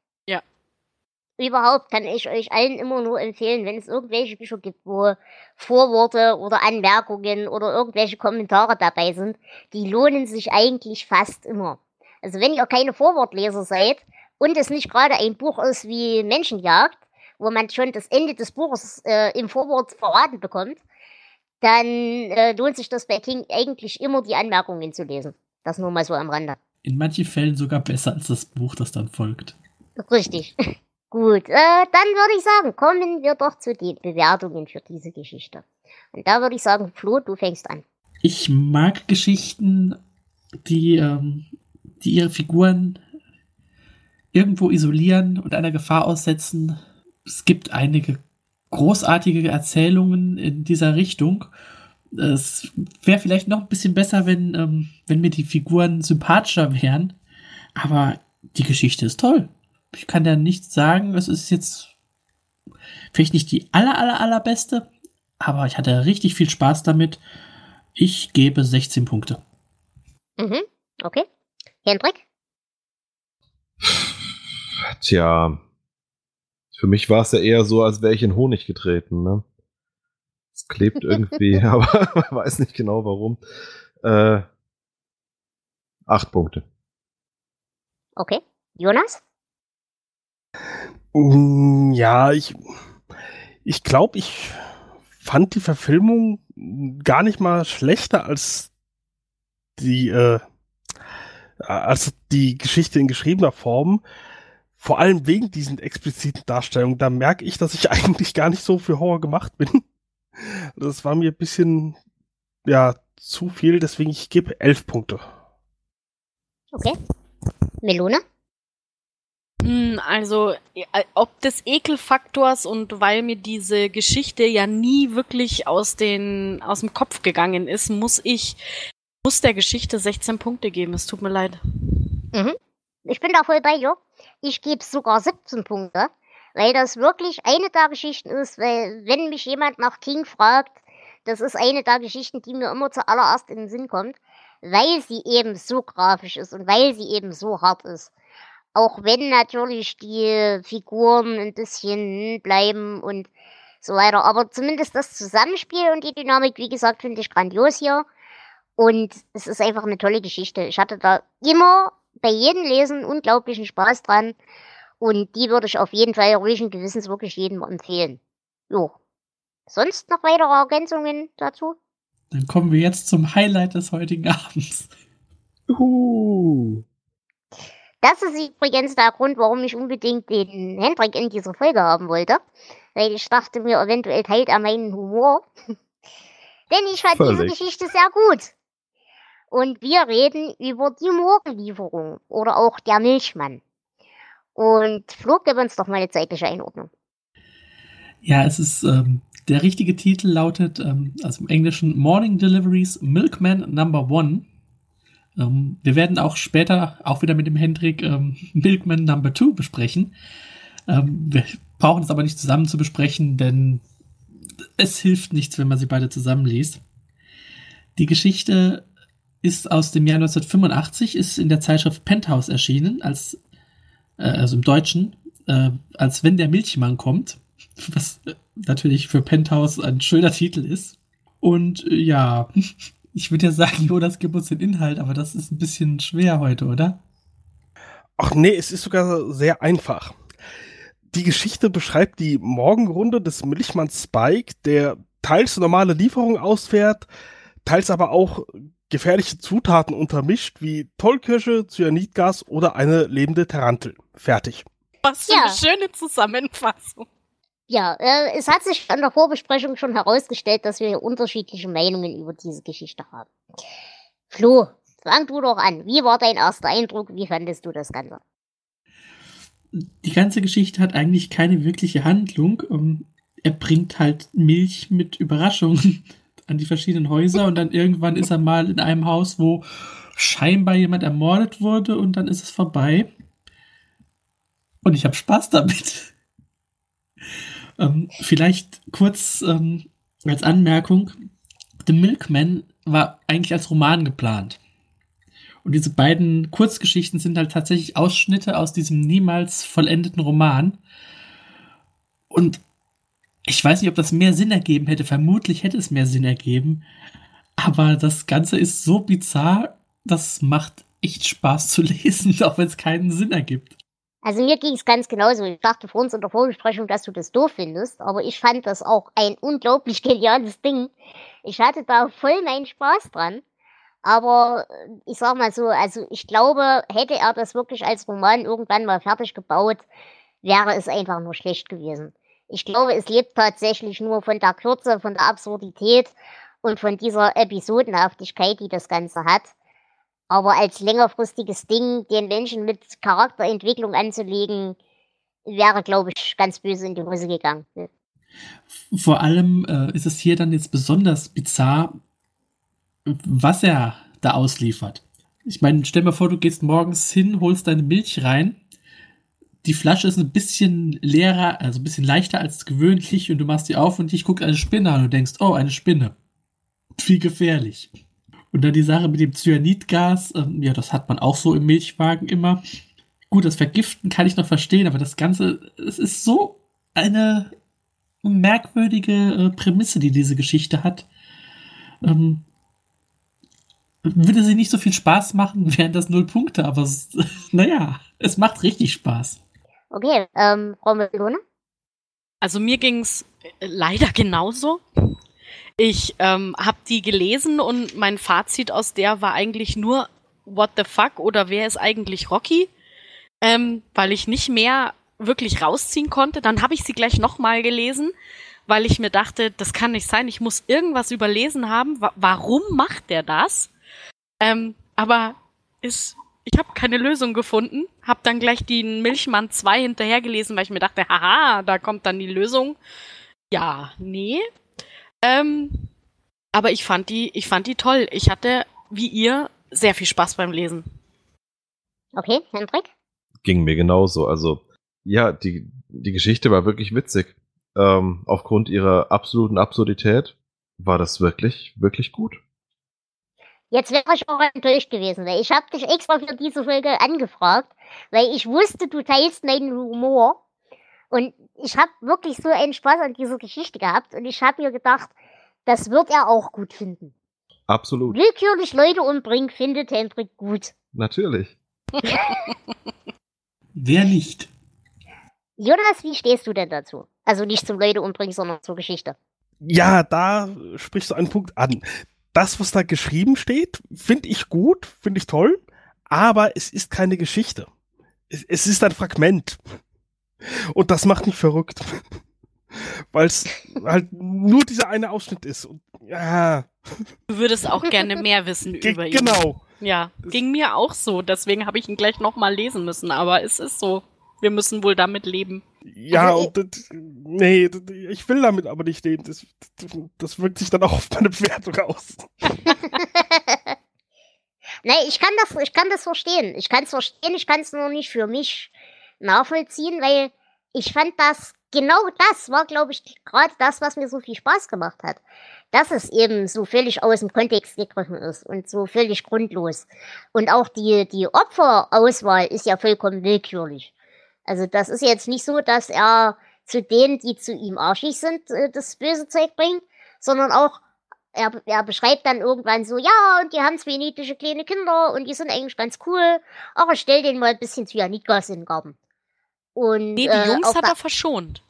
Speaker 3: Überhaupt kann ich euch allen immer nur empfehlen, wenn es irgendwelche Bücher gibt, wo Vorworte oder Anmerkungen oder irgendwelche Kommentare dabei sind, die lohnen sich eigentlich fast immer. Also wenn ihr keine Vorwortleser seid und es nicht gerade ein Buch ist wie Menschenjagd, wo man schon das Ende des Buches äh, im Vorwort verraten bekommt, dann äh, lohnt sich das bei King eigentlich immer die Anmerkungen zu lesen. Das nur mal so am Rande.
Speaker 2: In manchen Fällen sogar besser als das Buch, das dann folgt.
Speaker 3: Richtig. Gut, äh, dann würde ich sagen, kommen wir doch zu den Bewertungen für diese Geschichte. Und da würde ich sagen, Flo, du fängst an.
Speaker 2: Ich mag Geschichten, die, ähm, die ihre Figuren irgendwo isolieren und einer Gefahr aussetzen. Es gibt einige großartige Erzählungen in dieser Richtung. Es wäre vielleicht noch ein bisschen besser, wenn, ähm, wenn mir die Figuren sympathischer wären. Aber die Geschichte ist toll. Ich kann da nichts sagen. Es ist jetzt vielleicht nicht die aller, aller, allerbeste, aber ich hatte richtig viel Spaß damit. Ich gebe 16 Punkte.
Speaker 3: Mhm, okay. Hendrik?
Speaker 6: Tja, für mich war es ja eher so, als wäre ich in Honig getreten, ne? Es klebt irgendwie, aber man weiß nicht genau warum. Äh, acht Punkte.
Speaker 3: Okay. Jonas?
Speaker 1: Mm, Ja, ich, ich glaube, ich fand die Verfilmung gar nicht mal schlechter als die, äh, als die Geschichte in geschriebener Form. Vor allem wegen diesen expliziten Darstellungen. Da merke ich, dass ich eigentlich gar nicht so für Horror gemacht bin. Das war mir ein bisschen, ja, zu viel, deswegen ich gebe elf Punkte.
Speaker 3: Okay. Melone?
Speaker 5: Hm, Also, ob des Ekelfaktors und weil mir diese Geschichte ja nie wirklich aus den, aus dem Kopf gegangen ist, muss ich, muss der Geschichte 16 Punkte geben. Es tut mir leid.
Speaker 3: Mhm. Ich bin da voll bei dir. Ich gebe sogar 17 Punkte, weil das wirklich eine der Geschichten ist, weil wenn mich jemand nach King fragt, das ist eine der Geschichten, die mir immer zuallererst in den Sinn kommt, weil sie eben so grafisch ist und weil sie eben so hart ist. Auch wenn natürlich die Figuren ein bisschen bleiben und so weiter. Aber zumindest das Zusammenspiel und die Dynamik, wie gesagt, finde ich grandios hier. Und es ist einfach eine tolle Geschichte. Ich hatte da immer bei jedem Lesen unglaublichen Spaß dran. Und die würde ich auf jeden Fall ruhigen Gewissens wirklich jedem empfehlen. Jo. Sonst noch weitere Ergänzungen dazu?
Speaker 2: Dann kommen wir jetzt zum Highlight des heutigen Abends.
Speaker 1: Uh.
Speaker 3: Das ist übrigens der Grund, warum ich unbedingt den Hendrik in dieser Folge haben wollte. Weil ich dachte mir, eventuell teilt er meinen Humor. Denn ich fand diese
Speaker 6: Völlig.
Speaker 3: Geschichte sehr gut. Und wir reden über die Morgenlieferung oder auch der Milchmann. Und Flo, gib uns doch mal eine zeitliche Einordnung.
Speaker 2: Ja, es ist, ähm, der richtige Titel lautet, ähm, also im Englischen Morning Deliveries Milkman Number One. Ähm, wir werden auch später auch wieder mit dem Hendrik ähm, Milkman Number Two besprechen. Ähm, wir brauchen es aber nicht zusammen zu besprechen, denn es hilft nichts, wenn man sie beide zusammenliest. Die Geschichte ist aus dem Jahr 1985, ist in der Zeitschrift Penthouse erschienen, als, äh, also im Deutschen, äh, als wenn der Milchmann kommt, was äh, natürlich für Penthouse ein schöner Titel ist. Und äh, ja, ich würde ja sagen, Jonas, gib uns den Inhalt, aber das ist ein bisschen schwer heute, oder?
Speaker 1: Ach nee, es ist sogar sehr einfach. Die Geschichte beschreibt die Morgenrunde des Milchmanns Spike, der teils normale Lieferungen ausfährt, teils aber auch gefährliche Zutaten untermischt, wie Tollkirsche, Cyanidgas oder eine lebende Tarantel. Fertig.
Speaker 5: Was für
Speaker 3: Ja.
Speaker 5: eine schöne Zusammenfassung.
Speaker 3: Ja, äh, es hat sich an der Vorbesprechung schon herausgestellt, dass wir unterschiedliche Meinungen über diese Geschichte haben. Flo, fang du doch an. Wie war dein erster Eindruck? Wie fandest du das Ganze?
Speaker 2: Die ganze Geschichte hat eigentlich keine wirkliche Handlung. Ähm, er bringt halt Milch mit Überraschungen an die verschiedenen Häuser und dann irgendwann ist er mal in einem Haus, wo scheinbar jemand ermordet wurde und dann ist es vorbei. Und ich habe Spaß damit. Ähm, vielleicht kurz ähm, als Anmerkung: The Milkman war eigentlich als Roman geplant. Und diese beiden Kurzgeschichten sind halt tatsächlich Ausschnitte aus diesem niemals vollendeten Roman. Und ich weiß nicht, ob das mehr Sinn ergeben hätte. Vermutlich hätte es mehr Sinn ergeben. Aber das Ganze ist so bizarr, das macht echt Spaß zu lesen, auch wenn es keinen Sinn ergibt.
Speaker 3: Also mir ging es ganz genauso. Ich dachte vor uns in der Vorbesprechung, dass du das doof findest, aber ich fand das auch ein unglaublich geniales Ding. Ich hatte da voll meinen Spaß dran. Aber äh, ich sag mal so, also ich glaube, hätte er das wirklich als Roman irgendwann mal fertig gebaut, wäre es einfach nur schlecht gewesen. Ich glaube, es lebt tatsächlich nur von der Kürze, von der Absurdität und von dieser Episodenhaftigkeit, die das Ganze hat. Aber als längerfristiges Ding den Menschen mit Charakterentwicklung anzulegen, wäre, glaube ich, ganz böse in die Hose gegangen.
Speaker 2: Vor allem äh, ist es hier dann jetzt besonders bizarr, was er da ausliefert. Ich meine, stell mal vor, du gehst morgens hin, holst deine Milch rein. Die Flasche ist ein bisschen leerer, also ein bisschen leichter als gewöhnlich und du machst die auf und dich guckt eine Spinne an und denkst, oh, eine Spinne. Wie gefährlich. Und dann die Sache mit dem Cyanidgas, ähm, ja, das hat man auch so im Milchwagen immer. Gut, das Vergiften kann ich noch verstehen, aber das Ganze, es ist so eine merkwürdige äh, Prämisse, die diese Geschichte hat. Ähm, würde sie nicht so viel Spaß machen, wären das null Punkte, aber es, naja, es macht richtig Spaß.
Speaker 3: Okay, ähm, Frau Melone?
Speaker 5: Also mir ging's äh, leider genauso. Ich ähm, habe die gelesen und mein Fazit aus der war eigentlich nur What the fuck oder wer ist eigentlich Rocky? Ähm, weil ich nicht mehr wirklich rausziehen konnte. Dann habe ich sie gleich nochmal gelesen, weil ich mir dachte, das kann nicht sein. Ich muss irgendwas überlesen haben. Wa warum macht der das? Ähm, aber ist, ich habe keine Lösung gefunden. Hab dann gleich den Milchmann 2 hinterhergelesen, weil ich mir dachte, haha, da kommt dann die Lösung. Ja, nee. Ähm, aber ich fand die, ich fand die toll. Ich hatte, wie ihr, sehr viel Spaß beim Lesen.
Speaker 3: Okay, Hendrik?
Speaker 6: Ging mir genauso. Also, ja, die, die Geschichte war wirklich witzig. Ähm, aufgrund ihrer absoluten Absurdität war das wirklich, wirklich gut.
Speaker 3: Jetzt wäre ich auch enttäuscht gewesen, weil ich habe dich extra für diese Folge angefragt, weil ich wusste, du teilst meinen Humor. Und ich habe wirklich so einen Spaß an dieser Geschichte gehabt und ich habe mir gedacht, das wird er auch gut finden.
Speaker 6: Absolut.
Speaker 3: Willkürlich Leute umbringen, findet Hendrik gut.
Speaker 6: Natürlich.
Speaker 2: Wer nicht?
Speaker 3: Jonas, wie stehst du denn dazu? Also nicht zum Leute umbringen, sondern zur Geschichte.
Speaker 1: Ja, da sprichst du einen Punkt an das, was da geschrieben steht, finde ich gut, finde ich toll, aber es ist keine Geschichte. Es, es ist ein Fragment. Und das macht mich verrückt. Weil es halt nur dieser eine Ausschnitt ist. Und, ja.
Speaker 5: Du würdest auch gerne mehr wissen über ihn.
Speaker 1: Genau.
Speaker 5: Ja, ging mir auch so. Deswegen habe ich ihn gleich nochmal lesen müssen. Aber es ist so. Wir müssen wohl damit leben.
Speaker 1: Ja, und das, nee, ich will damit aber nicht leben. Das, das wirkt sich dann auch auf meine Bewertung aus.
Speaker 3: nee, ich kann das, ich kann das verstehen. Ich kann es verstehen, ich kann es nur nicht für mich nachvollziehen, weil ich fand das, genau das war, glaube ich, gerade das, was mir so viel Spaß gemacht hat. Dass es eben so völlig aus dem Kontext gegriffen ist und so völlig grundlos. Und auch die, die Opferauswahl ist ja vollkommen willkürlich. Also das ist jetzt nicht so, dass er zu denen, die zu ihm arschig sind, äh, das böse Zeug bringt, sondern auch er, er beschreibt dann irgendwann so, ja, und die haben zwei niedliche kleine Kinder und die sind eigentlich ganz cool, aber stell denen mal ein bisschen Cyanidgas in den Garten.
Speaker 5: Und, nee, die äh, Jungs hat er verschont.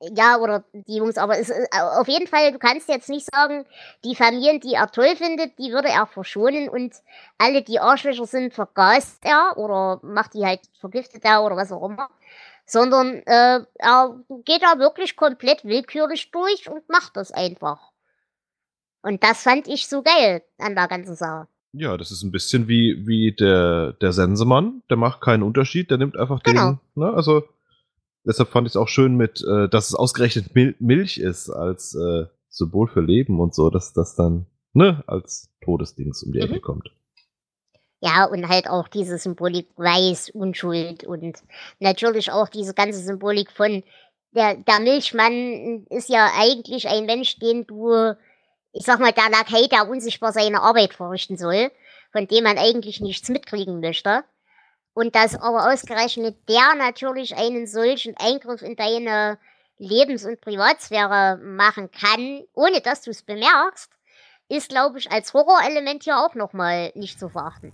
Speaker 3: Ja, oder die Jungs, aber es, äh, auf jeden Fall, du kannst jetzt nicht sagen, die Familien, die er toll findet, die würde er verschonen und alle, die Arschlöcher sind, vergast er oder macht die halt vergiftet er oder was auch immer sondern äh, er geht da wirklich komplett willkürlich durch und macht das einfach. Und das fand ich so geil an der ganzen Sache.
Speaker 6: Ja, das ist ein bisschen wie, wie der, der Sensemann, der macht keinen Unterschied, der nimmt einfach genau. den, ne, also deshalb fand ich es auch schön mit, äh, dass es ausgerechnet Mil Milch ist als äh, Symbol für Leben und so, dass das dann, ne, als Todesdings um die Ecke mhm. kommt.
Speaker 3: Ja, und halt auch diese Symbolik Weiß, Unschuld und natürlich auch diese ganze Symbolik von der, der Milchmann ist ja eigentlich ein Mensch, den du, ich sag mal, der Lakai, der unsichtbar seine Arbeit verrichten soll, von dem man eigentlich nichts mitkriegen möchte. Und dass aber ausgerechnet der natürlich einen solchen Eingriff in deine Lebens- und Privatsphäre machen kann, ohne dass du es bemerkst, ist, glaube ich, als Horrorelement ja auch nochmal nicht zu verachten.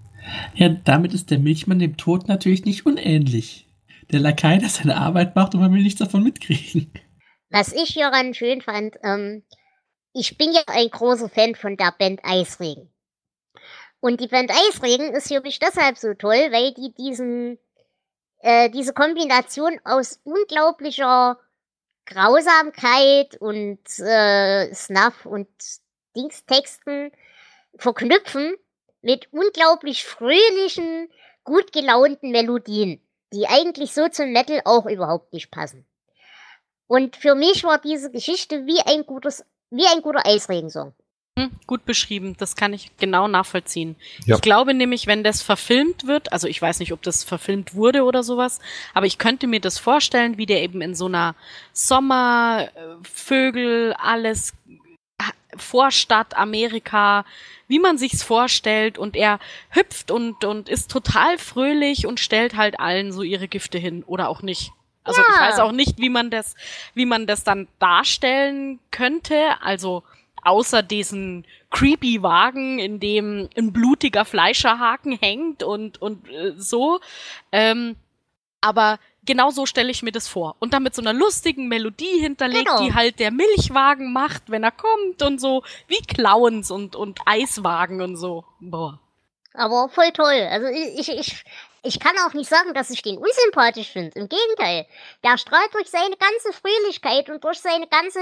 Speaker 2: Ja, damit ist der Milchmann dem Tod natürlich nicht unähnlich. Der Lakai, der seine Arbeit macht und man will nichts davon mitkriegen.
Speaker 3: Was ich hieran schön fand, ähm, ich bin ja ein großer Fan von der Band Eisregen. Und die Band Eisregen ist für mich deshalb so toll, weil die diesen, äh, diese Kombination aus unglaublicher Grausamkeit und äh, Snuff und Dingstexten verknüpfen mit unglaublich fröhlichen, gut gelaunten Melodien, die eigentlich so zum Metal auch überhaupt nicht passen. Und für mich war diese Geschichte wie ein gutes, wie ein guter Eisregensong.
Speaker 5: Hm, gut beschrieben, das kann ich genau nachvollziehen.
Speaker 6: Ja.
Speaker 5: Ich glaube nämlich, wenn das verfilmt wird, also ich weiß nicht, ob das verfilmt wurde oder sowas, aber ich könnte mir das vorstellen, wie der eben in so einer Sommervögel, alles äh, Vorstadt Amerika, wie man sich's vorstellt und er hüpft und und ist total fröhlich und stellt halt allen so ihre Gifte hin oder auch nicht. Also
Speaker 3: Ja.
Speaker 5: ich weiß auch nicht, wie man das wie man das dann darstellen könnte, also außer diesen creepy Wagen, in dem ein blutiger Fleischerhaken hängt und und äh, so. Ähm, aber genau so stelle ich mir das vor. Und dann mit so einer lustigen Melodie hinterlegt,
Speaker 3: Genau.
Speaker 5: die halt der Milchwagen macht, wenn er kommt und so, wie Clowns und, und Eiswagen und so. Boah.
Speaker 3: Aber voll toll. Also ich, ich, ich, ich kann auch nicht sagen, dass ich den unsympathisch finde. Im Gegenteil. Der strahlt durch seine ganze Fröhlichkeit und durch seine ganze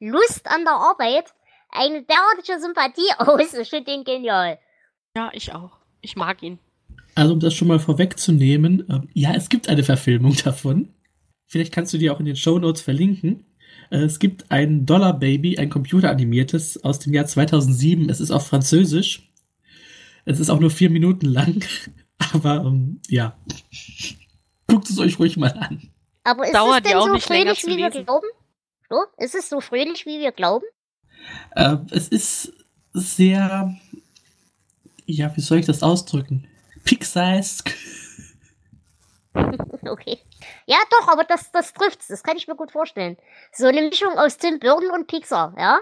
Speaker 3: Lust an der Arbeit eine derartige Sympathie aus. Ich finde den genial.
Speaker 5: Ja, ich auch. Ich mag ihn.
Speaker 2: Also um das schon mal vorwegzunehmen, ähm, ja, es gibt eine Verfilmung davon. Vielleicht kannst du die auch in den Show Notes verlinken. Äh, es gibt ein Dollar Baby, ein computeranimiertes aus dem Jahr 2007. Es ist auf Französisch. Es ist auch nur vier Minuten lang. Aber ähm, ja, guckt es euch ruhig mal an.
Speaker 3: Aber ist
Speaker 5: Dauert
Speaker 3: es denn
Speaker 5: auch
Speaker 3: so fröhlich, wie wir glauben? So? Ist es so fröhlich, wie wir glauben?
Speaker 2: Äh, es ist sehr, ja, wie soll ich das ausdrücken? Pixar-esque.
Speaker 3: Okay. Ja, doch, aber das, das trifft's. Das kann ich mir gut vorstellen. So eine Mischung aus Tim Burton und Pixar, ja?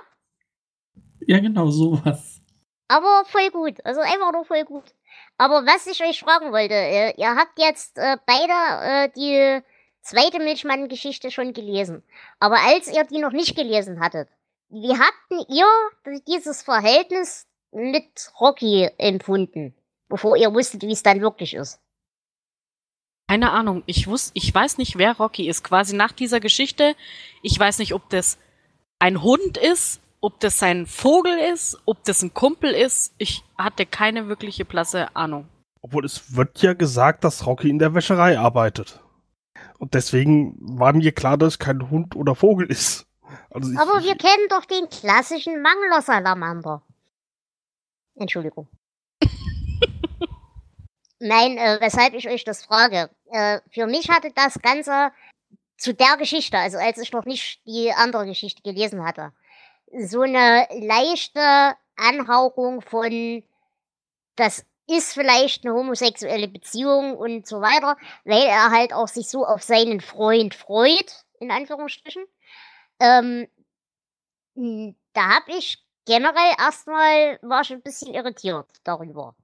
Speaker 2: Ja, genau, sowas.
Speaker 3: Aber voll gut. Also einfach nur voll gut. Aber was ich euch fragen wollte, äh, ihr habt jetzt äh, beide äh, die zweite Milchmann-Geschichte schon gelesen. Aber als ihr die noch nicht gelesen hattet, wie habt ihr dieses Verhältnis mit Rocky empfunden? Bevor ihr wusstet, wie es dann wirklich ist.
Speaker 5: Keine Ahnung. Ich wusste, ich weiß nicht, wer Rocky ist. Quasi nach dieser Geschichte. Ich weiß nicht, ob das ein Hund ist, ob das sein Vogel ist, ob das ein Kumpel ist. Ich hatte keine wirkliche blasse Ahnung.
Speaker 1: Obwohl es wird ja gesagt, dass Rocky in der Wäscherei arbeitet. Und deswegen war mir klar, dass es kein Hund oder Vogel ist. Also ich,
Speaker 3: Aber wir kennen doch den klassischen Mangler-Salamander. Entschuldigung. Nein, äh, weshalb ich euch das frage. Äh, für mich hatte das Ganze zu der Geschichte, also als ich noch nicht die andere Geschichte gelesen hatte, so eine leichte Anhauchung von, das ist vielleicht eine homosexuelle Beziehung und so weiter, weil er halt auch sich so auf seinen Freund freut, in Anführungsstrichen. Ähm, da hab ich generell erstmal, war ich ein bisschen irritiert darüber.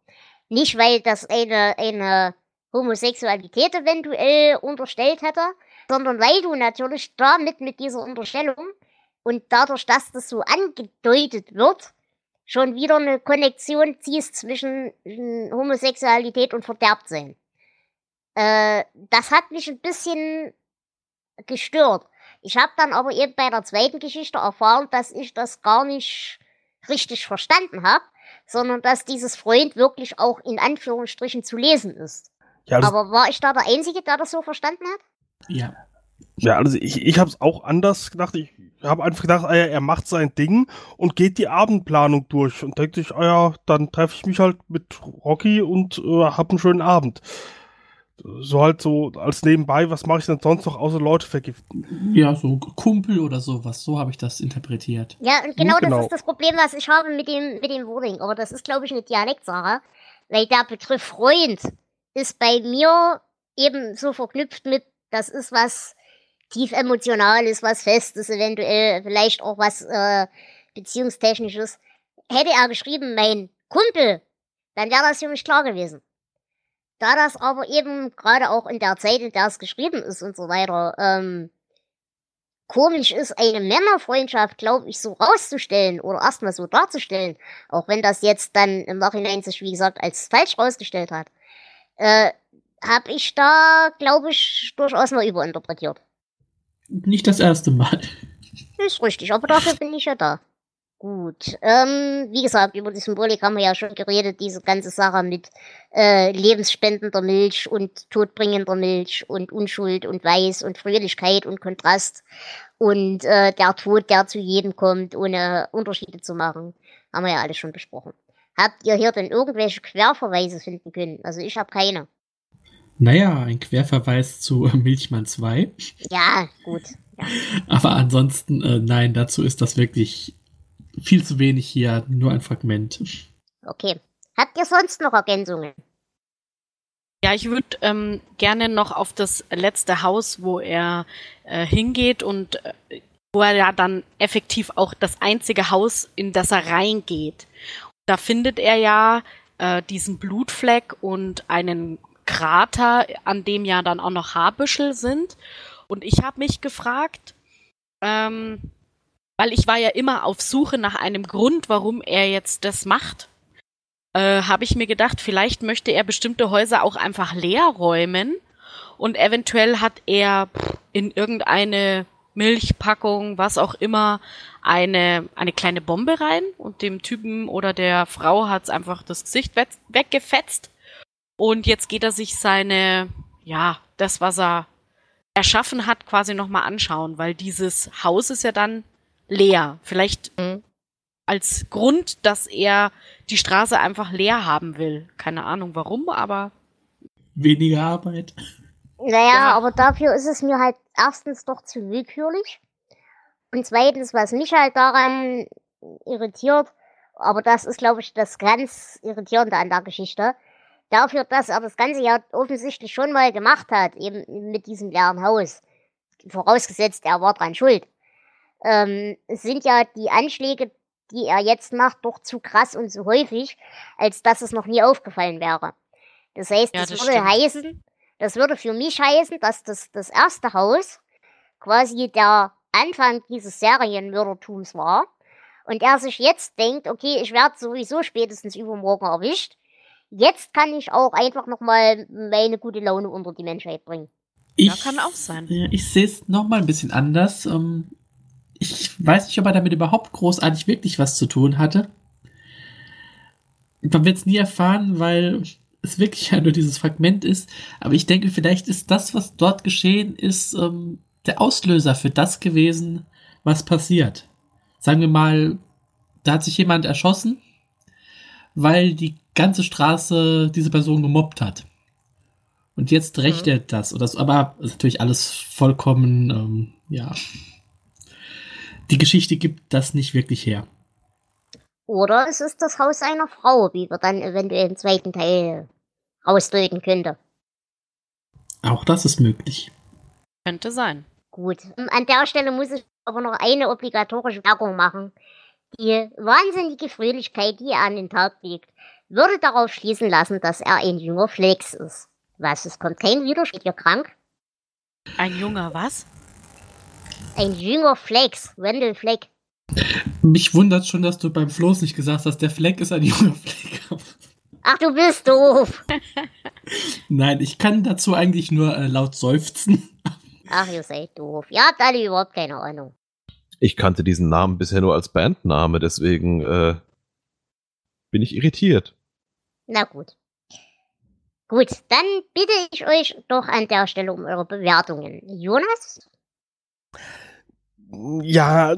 Speaker 3: Nicht, weil das eine, eine Homosexualität eventuell unterstellt hätte, sondern weil du natürlich damit mit dieser Unterstellung und dadurch, dass das so angedeutet wird, schon wieder eine Konnexion ziehst zwischen mm, Homosexualität und Verderbtsein. Äh, das hat mich ein bisschen gestört. Ich habe dann aber eben bei der zweiten Geschichte erfahren, dass ich das gar nicht richtig verstanden habe, sondern dass dieses Freund wirklich auch in Anführungsstrichen zu lesen ist.
Speaker 1: ja,
Speaker 3: Aber war ich da der Einzige, der das so verstanden hat?
Speaker 2: Ja.
Speaker 1: Ja, also ich, ich habe es auch anders gedacht. Ich habe einfach gedacht, ah ja, er macht sein Ding und geht die Abendplanung durch und denkt sich, ah ja, dann treffe ich mich halt mit Rocky und äh, hab einen schönen Abend. So halt so als nebenbei, was mache ich denn sonst noch außer Leute vergiften?
Speaker 2: Ja, so Kumpel oder sowas. So habe ich das interpretiert.
Speaker 3: Ja, und genau,
Speaker 1: genau.
Speaker 3: das ist das Problem, was ich habe mit dem, mit dem Wording. Aber das ist, glaube ich, eine Dialektsache. Weil der Begriff Freund ist bei mir eben so verknüpft mit, das ist was tief emotionales, was festes, eventuell vielleicht auch was äh, beziehungstechnisches. Hätte er geschrieben, mein Kumpel, dann wäre das für mich klar gewesen. Da das aber eben gerade auch in der Zeit, in der es geschrieben ist und so weiter, ähm, komisch ist, eine Männerfreundschaft, glaube ich, so rauszustellen oder erstmal so darzustellen, auch wenn das jetzt dann im Nachhinein sich, wie gesagt, als falsch rausgestellt hat, äh, habe ich da, glaube ich, durchaus mal überinterpretiert.
Speaker 2: Nicht das erste Mal.
Speaker 3: Ist richtig, aber dafür bin ich ja da. Gut. Ähm, wie gesagt, über die Symbolik haben wir ja schon geredet, diese ganze Sache mit äh, lebensspendender Milch und todbringender Milch und Unschuld und Weiß und Fröhlichkeit und Kontrast und äh, der Tod, der zu jedem kommt, ohne Unterschiede zu machen. Haben wir ja alles schon besprochen. Habt ihr hier denn irgendwelche Querverweise finden können? Also ich habe keine.
Speaker 2: Naja, ein Querverweis zu Milchmann 2.
Speaker 3: Ja, gut. Ja.
Speaker 2: Aber ansonsten, äh, nein, dazu ist das wirklich viel zu wenig hier, nur ein Fragment.
Speaker 3: Okay. Habt ihr sonst noch Ergänzungen?
Speaker 5: Ja, ich würde ähm, gerne noch auf das letzte Haus, wo er äh, hingeht und äh, wo er ja dann effektiv auch das einzige Haus, in das er reingeht. Da findet er ja äh, diesen Blutfleck und einen Krater, an dem ja dann auch noch Haarbüschel sind. Und ich habe mich gefragt, ähm, weil ich war ja immer auf Suche nach einem Grund, warum er jetzt das macht, äh, habe ich mir gedacht, vielleicht möchte er bestimmte Häuser auch einfach leer räumen und eventuell hat er in irgendeine Milchpackung, was auch immer, eine, eine kleine Bombe rein und dem Typen oder der Frau hat's einfach das Gesicht we weggefetzt. Und jetzt geht er sich seine, ja, das, was er erschaffen hat, quasi nochmal anschauen, weil dieses Haus ist ja dann leer. Vielleicht mhm. als Grund, dass er die Straße einfach leer haben will. Keine Ahnung warum, aber.
Speaker 2: Weniger Arbeit.
Speaker 3: Naja, ja. aber dafür ist es mir halt erstens doch zu willkürlich. Und zweitens, was mich halt daran irritiert, aber das ist, glaube ich, das ganz Irritierende an der Geschichte, dafür, dass er das ganze ja offensichtlich schon mal gemacht hat, eben mit diesem leeren Haus, vorausgesetzt, er war dran schuld, ähm, sind ja die Anschläge, die er jetzt macht, doch zu krass und zu häufig, als dass es noch nie aufgefallen wäre. Das heißt, ja, das, das, würde stimmt. heißen, das würde für mich heißen, dass das, das erste Haus quasi der Anfang dieses Serienmördertums war und er sich jetzt denkt, okay, ich werde sowieso spätestens übermorgen erwischt. Jetzt kann ich auch einfach nochmal meine gute Laune unter die Menschheit bringen.
Speaker 5: Ich, ja, kann auch sein.
Speaker 2: Ich sehe es nochmal ein bisschen anders. Ähm, ich weiß nicht, ob er damit überhaupt großartig wirklich was zu tun hatte. Man wird es nie erfahren, weil es wirklich ja nur dieses Fragment ist. Aber ich denke, vielleicht ist das, was dort geschehen ist, ähm, der Auslöser für das gewesen, was passiert. Sagen wir mal, da hat sich jemand erschossen, weil die ganze Straße diese Person gemobbt hat. Und jetzt rächt mhm. er das. Oder so, aber ist natürlich alles vollkommen, ähm, ja, die Geschichte gibt das nicht wirklich her.
Speaker 3: Oder es ist das Haus einer Frau, wie wir dann eventuell im zweiten Teil rausdeuten könnte.
Speaker 2: Auch das ist möglich.
Speaker 5: Könnte sein.
Speaker 3: Gut. An der Stelle muss ich aber noch eine obligatorische Werbung machen. Die wahnsinnige Fröhlichkeit, die er an den Tag legt, würde darauf schließen lassen, dass er ein junger Flex ist. Was? Es kommt kein Widerspruch, ihr krank?
Speaker 5: Ein junger was?
Speaker 3: Ein jünger Flex, Wendell Fleck.
Speaker 2: Mich wundert schon, dass du beim Floß nicht gesagt hast, der Fleck ist ein junger Fleck.
Speaker 3: Ach, du bist doof.
Speaker 2: Nein, ich kann dazu eigentlich nur äh, laut seufzen.
Speaker 3: Ach, ihr seid doof. Ihr habt alle überhaupt keine Ahnung.
Speaker 6: Ich kannte diesen Namen bisher nur als Bandname, deswegen äh, bin ich irritiert.
Speaker 3: Na gut. Gut, dann bitte ich euch doch an der Stelle um eure Bewertungen. Jonas?
Speaker 1: ja,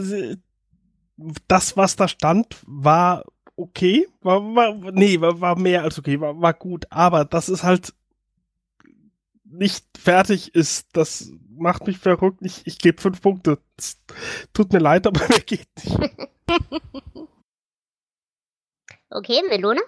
Speaker 1: das, was da stand, war okay. War, war, nee, war, war mehr als okay, war, war gut. Aber das ist halt nicht fertig ist, das macht mich verrückt. Ich, ich gebe fünf Punkte. Das tut mir leid, aber mir geht nicht.
Speaker 3: okay, Melone?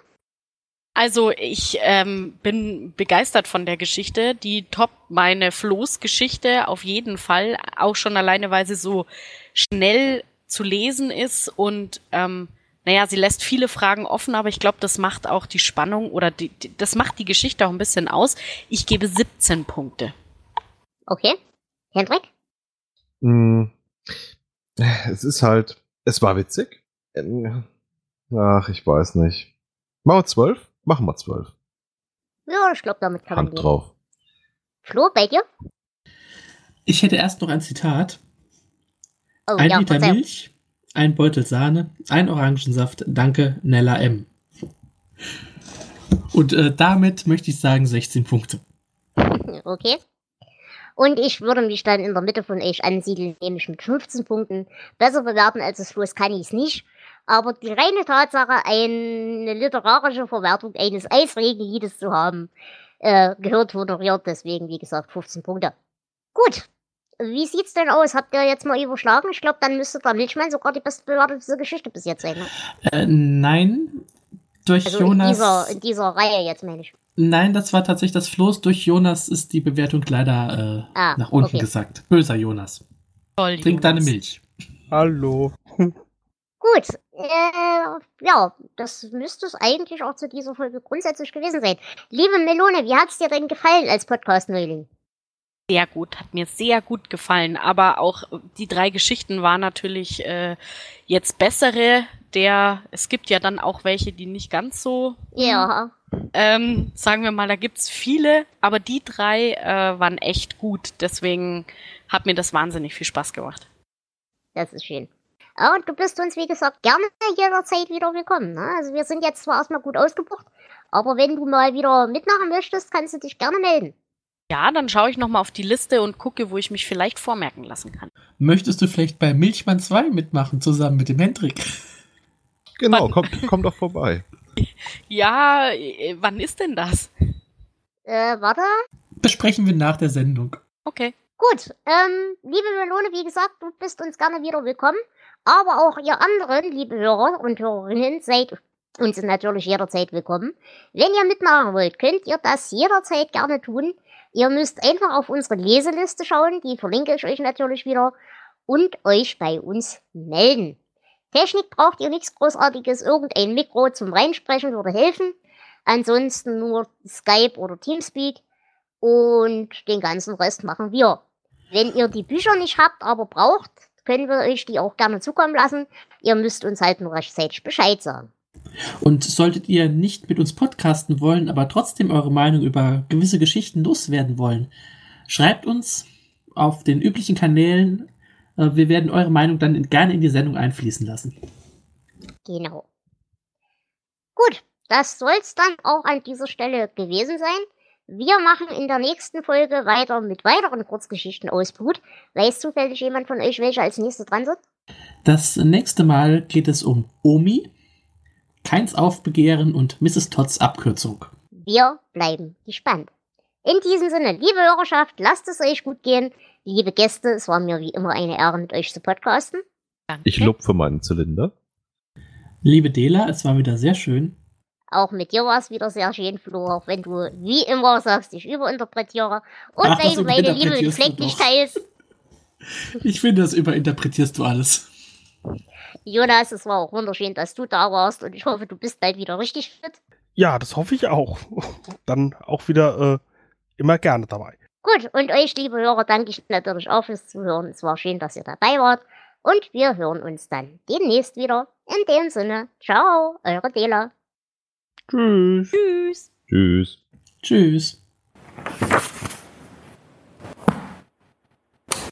Speaker 5: Also ich ähm, bin begeistert von der Geschichte. Die top meine Floßgeschichte auf jeden Fall. Auch schon alleine, weil sie so schnell zu lesen ist und ähm, naja, sie lässt viele Fragen offen, aber ich glaube, das macht auch die Spannung oder die, die, das macht die Geschichte auch ein bisschen aus. Ich gebe 17 Punkte.
Speaker 3: Okay. Hendrik?
Speaker 6: Mm, Es ist halt, es war witzig. Ähm, Ach, ich weiß nicht. Machen wir zwölf? Machen wir zwölf.
Speaker 3: Ja, ich glaube, damit kann man
Speaker 6: Hand
Speaker 3: leben.
Speaker 6: drauf.
Speaker 3: Flo, bei dir?
Speaker 2: Ich hätte erst noch ein Zitat.
Speaker 3: Oh,
Speaker 2: ein
Speaker 3: ja,
Speaker 2: Liter
Speaker 3: Verzeihung.
Speaker 2: Milch, ein Beutel Sahne, ein Orangensaft, danke, Nella M. Und äh, damit möchte ich sagen 16 Punkte.
Speaker 3: Okay. Und ich würde mich dann in der Mitte von euch ansiedeln, nämlich mit 15 Punkten. Besser bewerten als es Fluss kann ich es nicht. Aber die reine Tatsache, eine literarische Verwertung eines Eisregenliedes zu haben, äh, gehört honoriert. Deswegen, wie gesagt, 15 Punkte. Gut. Wie sieht's denn aus? Habt ihr jetzt mal überschlagen? Ich glaube, dann müsste der Milchmann sogar die bestbewertete Geschichte bis jetzt sein. Ne?
Speaker 2: Äh, nein, durch
Speaker 3: Also in
Speaker 2: Jonas.
Speaker 3: dieser, in dieser Reihe jetzt, meine ich.
Speaker 2: Nein, das war tatsächlich das Floß. Durch Jonas ist die Bewertung leider äh,
Speaker 3: Ah,
Speaker 2: nach unten
Speaker 3: okay.
Speaker 2: gesackt. Böser Jonas.
Speaker 5: Toll,
Speaker 2: Trink deine
Speaker 5: Jonas.
Speaker 2: Milch.
Speaker 1: Hallo.
Speaker 3: Gut, äh, ja, das müsste es eigentlich auch zu dieser Folge grundsätzlich gewesen sein. Liebe Melone, wie hat's dir denn gefallen als Podcast-Neuling?
Speaker 5: Sehr gut, hat mir sehr gut gefallen. Aber auch die drei Geschichten waren natürlich äh, jetzt bessere. Der, es gibt ja dann auch welche, die nicht ganz so,
Speaker 3: Ja,
Speaker 5: ähm, sagen wir mal, da gibt's viele, aber die drei äh, waren echt gut. Deswegen hat mir das wahnsinnig viel Spaß gemacht.
Speaker 3: das ist schön. Und du bist uns, wie gesagt, gerne jederzeit wieder willkommen. Ne? Also wir sind jetzt zwar erstmal gut ausgebucht, aber wenn du mal wieder mitmachen möchtest, kannst du dich gerne melden.
Speaker 5: Ja, dann schaue ich nochmal auf die Liste und gucke, wo ich mich vielleicht vormerken lassen kann.
Speaker 2: Möchtest du vielleicht bei Milchmann 2 mitmachen, zusammen mit dem Hendrik?
Speaker 6: Genau,
Speaker 5: Wann?
Speaker 6: kommt, kommt doch vorbei.
Speaker 5: Ja, äh, wann ist denn das?
Speaker 3: Äh, warte.
Speaker 2: Besprechen wir nach der Sendung.
Speaker 5: Okay.
Speaker 3: Gut, ähm, liebe Melone, wie gesagt, du bist uns gerne wieder willkommen. Aber auch ihr anderen, liebe Hörer und Hörerinnen, seid uns natürlich jederzeit willkommen. Wenn ihr mitmachen wollt, könnt ihr das jederzeit gerne tun. Ihr müsst einfach auf unsere Leseliste schauen, die verlinke ich euch natürlich wieder, und euch bei uns melden. Technik braucht ihr nichts Großartiges, irgendein Mikro zum Reinsprechen würde helfen. Ansonsten nur Skype oder Teamspeak und den ganzen Rest machen wir. Wenn ihr die Bücher nicht habt, aber braucht, können wir euch die auch gerne zukommen lassen. Ihr müsst uns halt nur rechtzeitig Bescheid sagen.
Speaker 2: Und solltet ihr nicht mit uns podcasten wollen, aber trotzdem eure Meinung über gewisse Geschichten loswerden wollen, schreibt uns auf den üblichen Kanälen. Äh, Wir werden eure Meinung dann gerne in die Sendung einfließen lassen.
Speaker 3: Genau. Gut, das soll's dann auch an dieser Stelle gewesen sein. Wir machen in der nächsten Folge weiter mit weiteren Kurzgeschichten aus Blut. Weiß zufällig jemand von euch, welche als nächstes dran sind?
Speaker 2: Das nächste Mal geht es um Omi, Keins Aufbegehren und Mrs. Todds Abkürzung.
Speaker 3: Wir bleiben gespannt. In diesem Sinne, liebe Hörerschaft, lasst es euch gut gehen. Liebe Gäste, es war mir wie immer eine Ehre, mit euch zu podcasten.
Speaker 5: Danke.
Speaker 6: Ich lupfe meinen Zylinder.
Speaker 2: Liebe Dela, es war wieder sehr schön.
Speaker 3: Auch mit dir war es wieder sehr schön, Flo, auch wenn du wie immer sagst, ich überinterpretiere und
Speaker 2: Ach, das
Speaker 3: deine meine Liebe mit Fleck nicht teilst.
Speaker 2: Ich finde, das überinterpretierst du alles.
Speaker 3: Jonas, es war auch wunderschön, dass du da warst und ich hoffe, du bist bald wieder richtig fit.
Speaker 1: Ja, das hoffe ich auch. Dann auch wieder äh, immer gerne dabei.
Speaker 3: Gut, und euch, liebe Hörer, danke ich natürlich auch fürs Zuhören. Es war schön, dass ihr dabei wart. Und wir hören uns dann demnächst wieder. In dem Sinne, ciao, eure Dela.
Speaker 1: Tschüss.
Speaker 5: Tschüss.
Speaker 6: Tschüss.
Speaker 2: Tschüss.